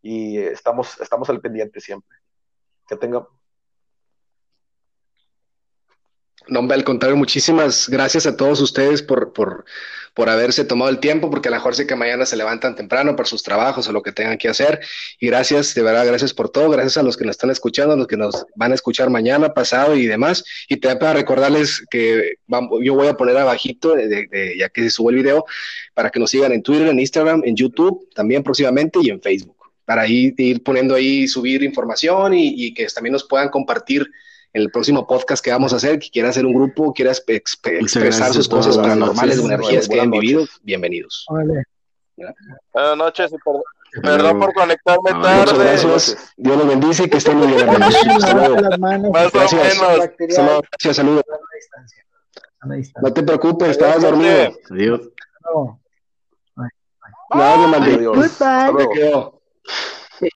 Y estamos, estamos al pendiente siempre. Que tenga No, al contrario, muchísimas gracias a todos ustedes por, por, por haberse tomado el tiempo, porque a lo mejor sé que mañana se levantan temprano por sus trabajos o lo que tengan que hacer. Y gracias, de verdad, gracias por todo. Gracias a los que nos están escuchando, a los que nos van a escuchar mañana, pasado y demás. Y te para recordarles que yo voy a poner abajito, ya que se subo el video, para que nos sigan en Twitter, en Instagram, en YouTube, también próximamente y en Facebook. Para ir, ir poniendo ahí, subir información y, y que también nos puedan compartir en el próximo podcast que vamos a hacer, que quiera hacer un grupo, quiera expresar sus cosas paranormales o energías que hayan vivido, bienvenidos. Buenas noches y perdón, por conectarme tarde. Gracias. Dios los bendice y que estén muy bien. Más Gracias, saludos. No te preocupes, estabas dormido. Adiós. No, no, no, Goodbye.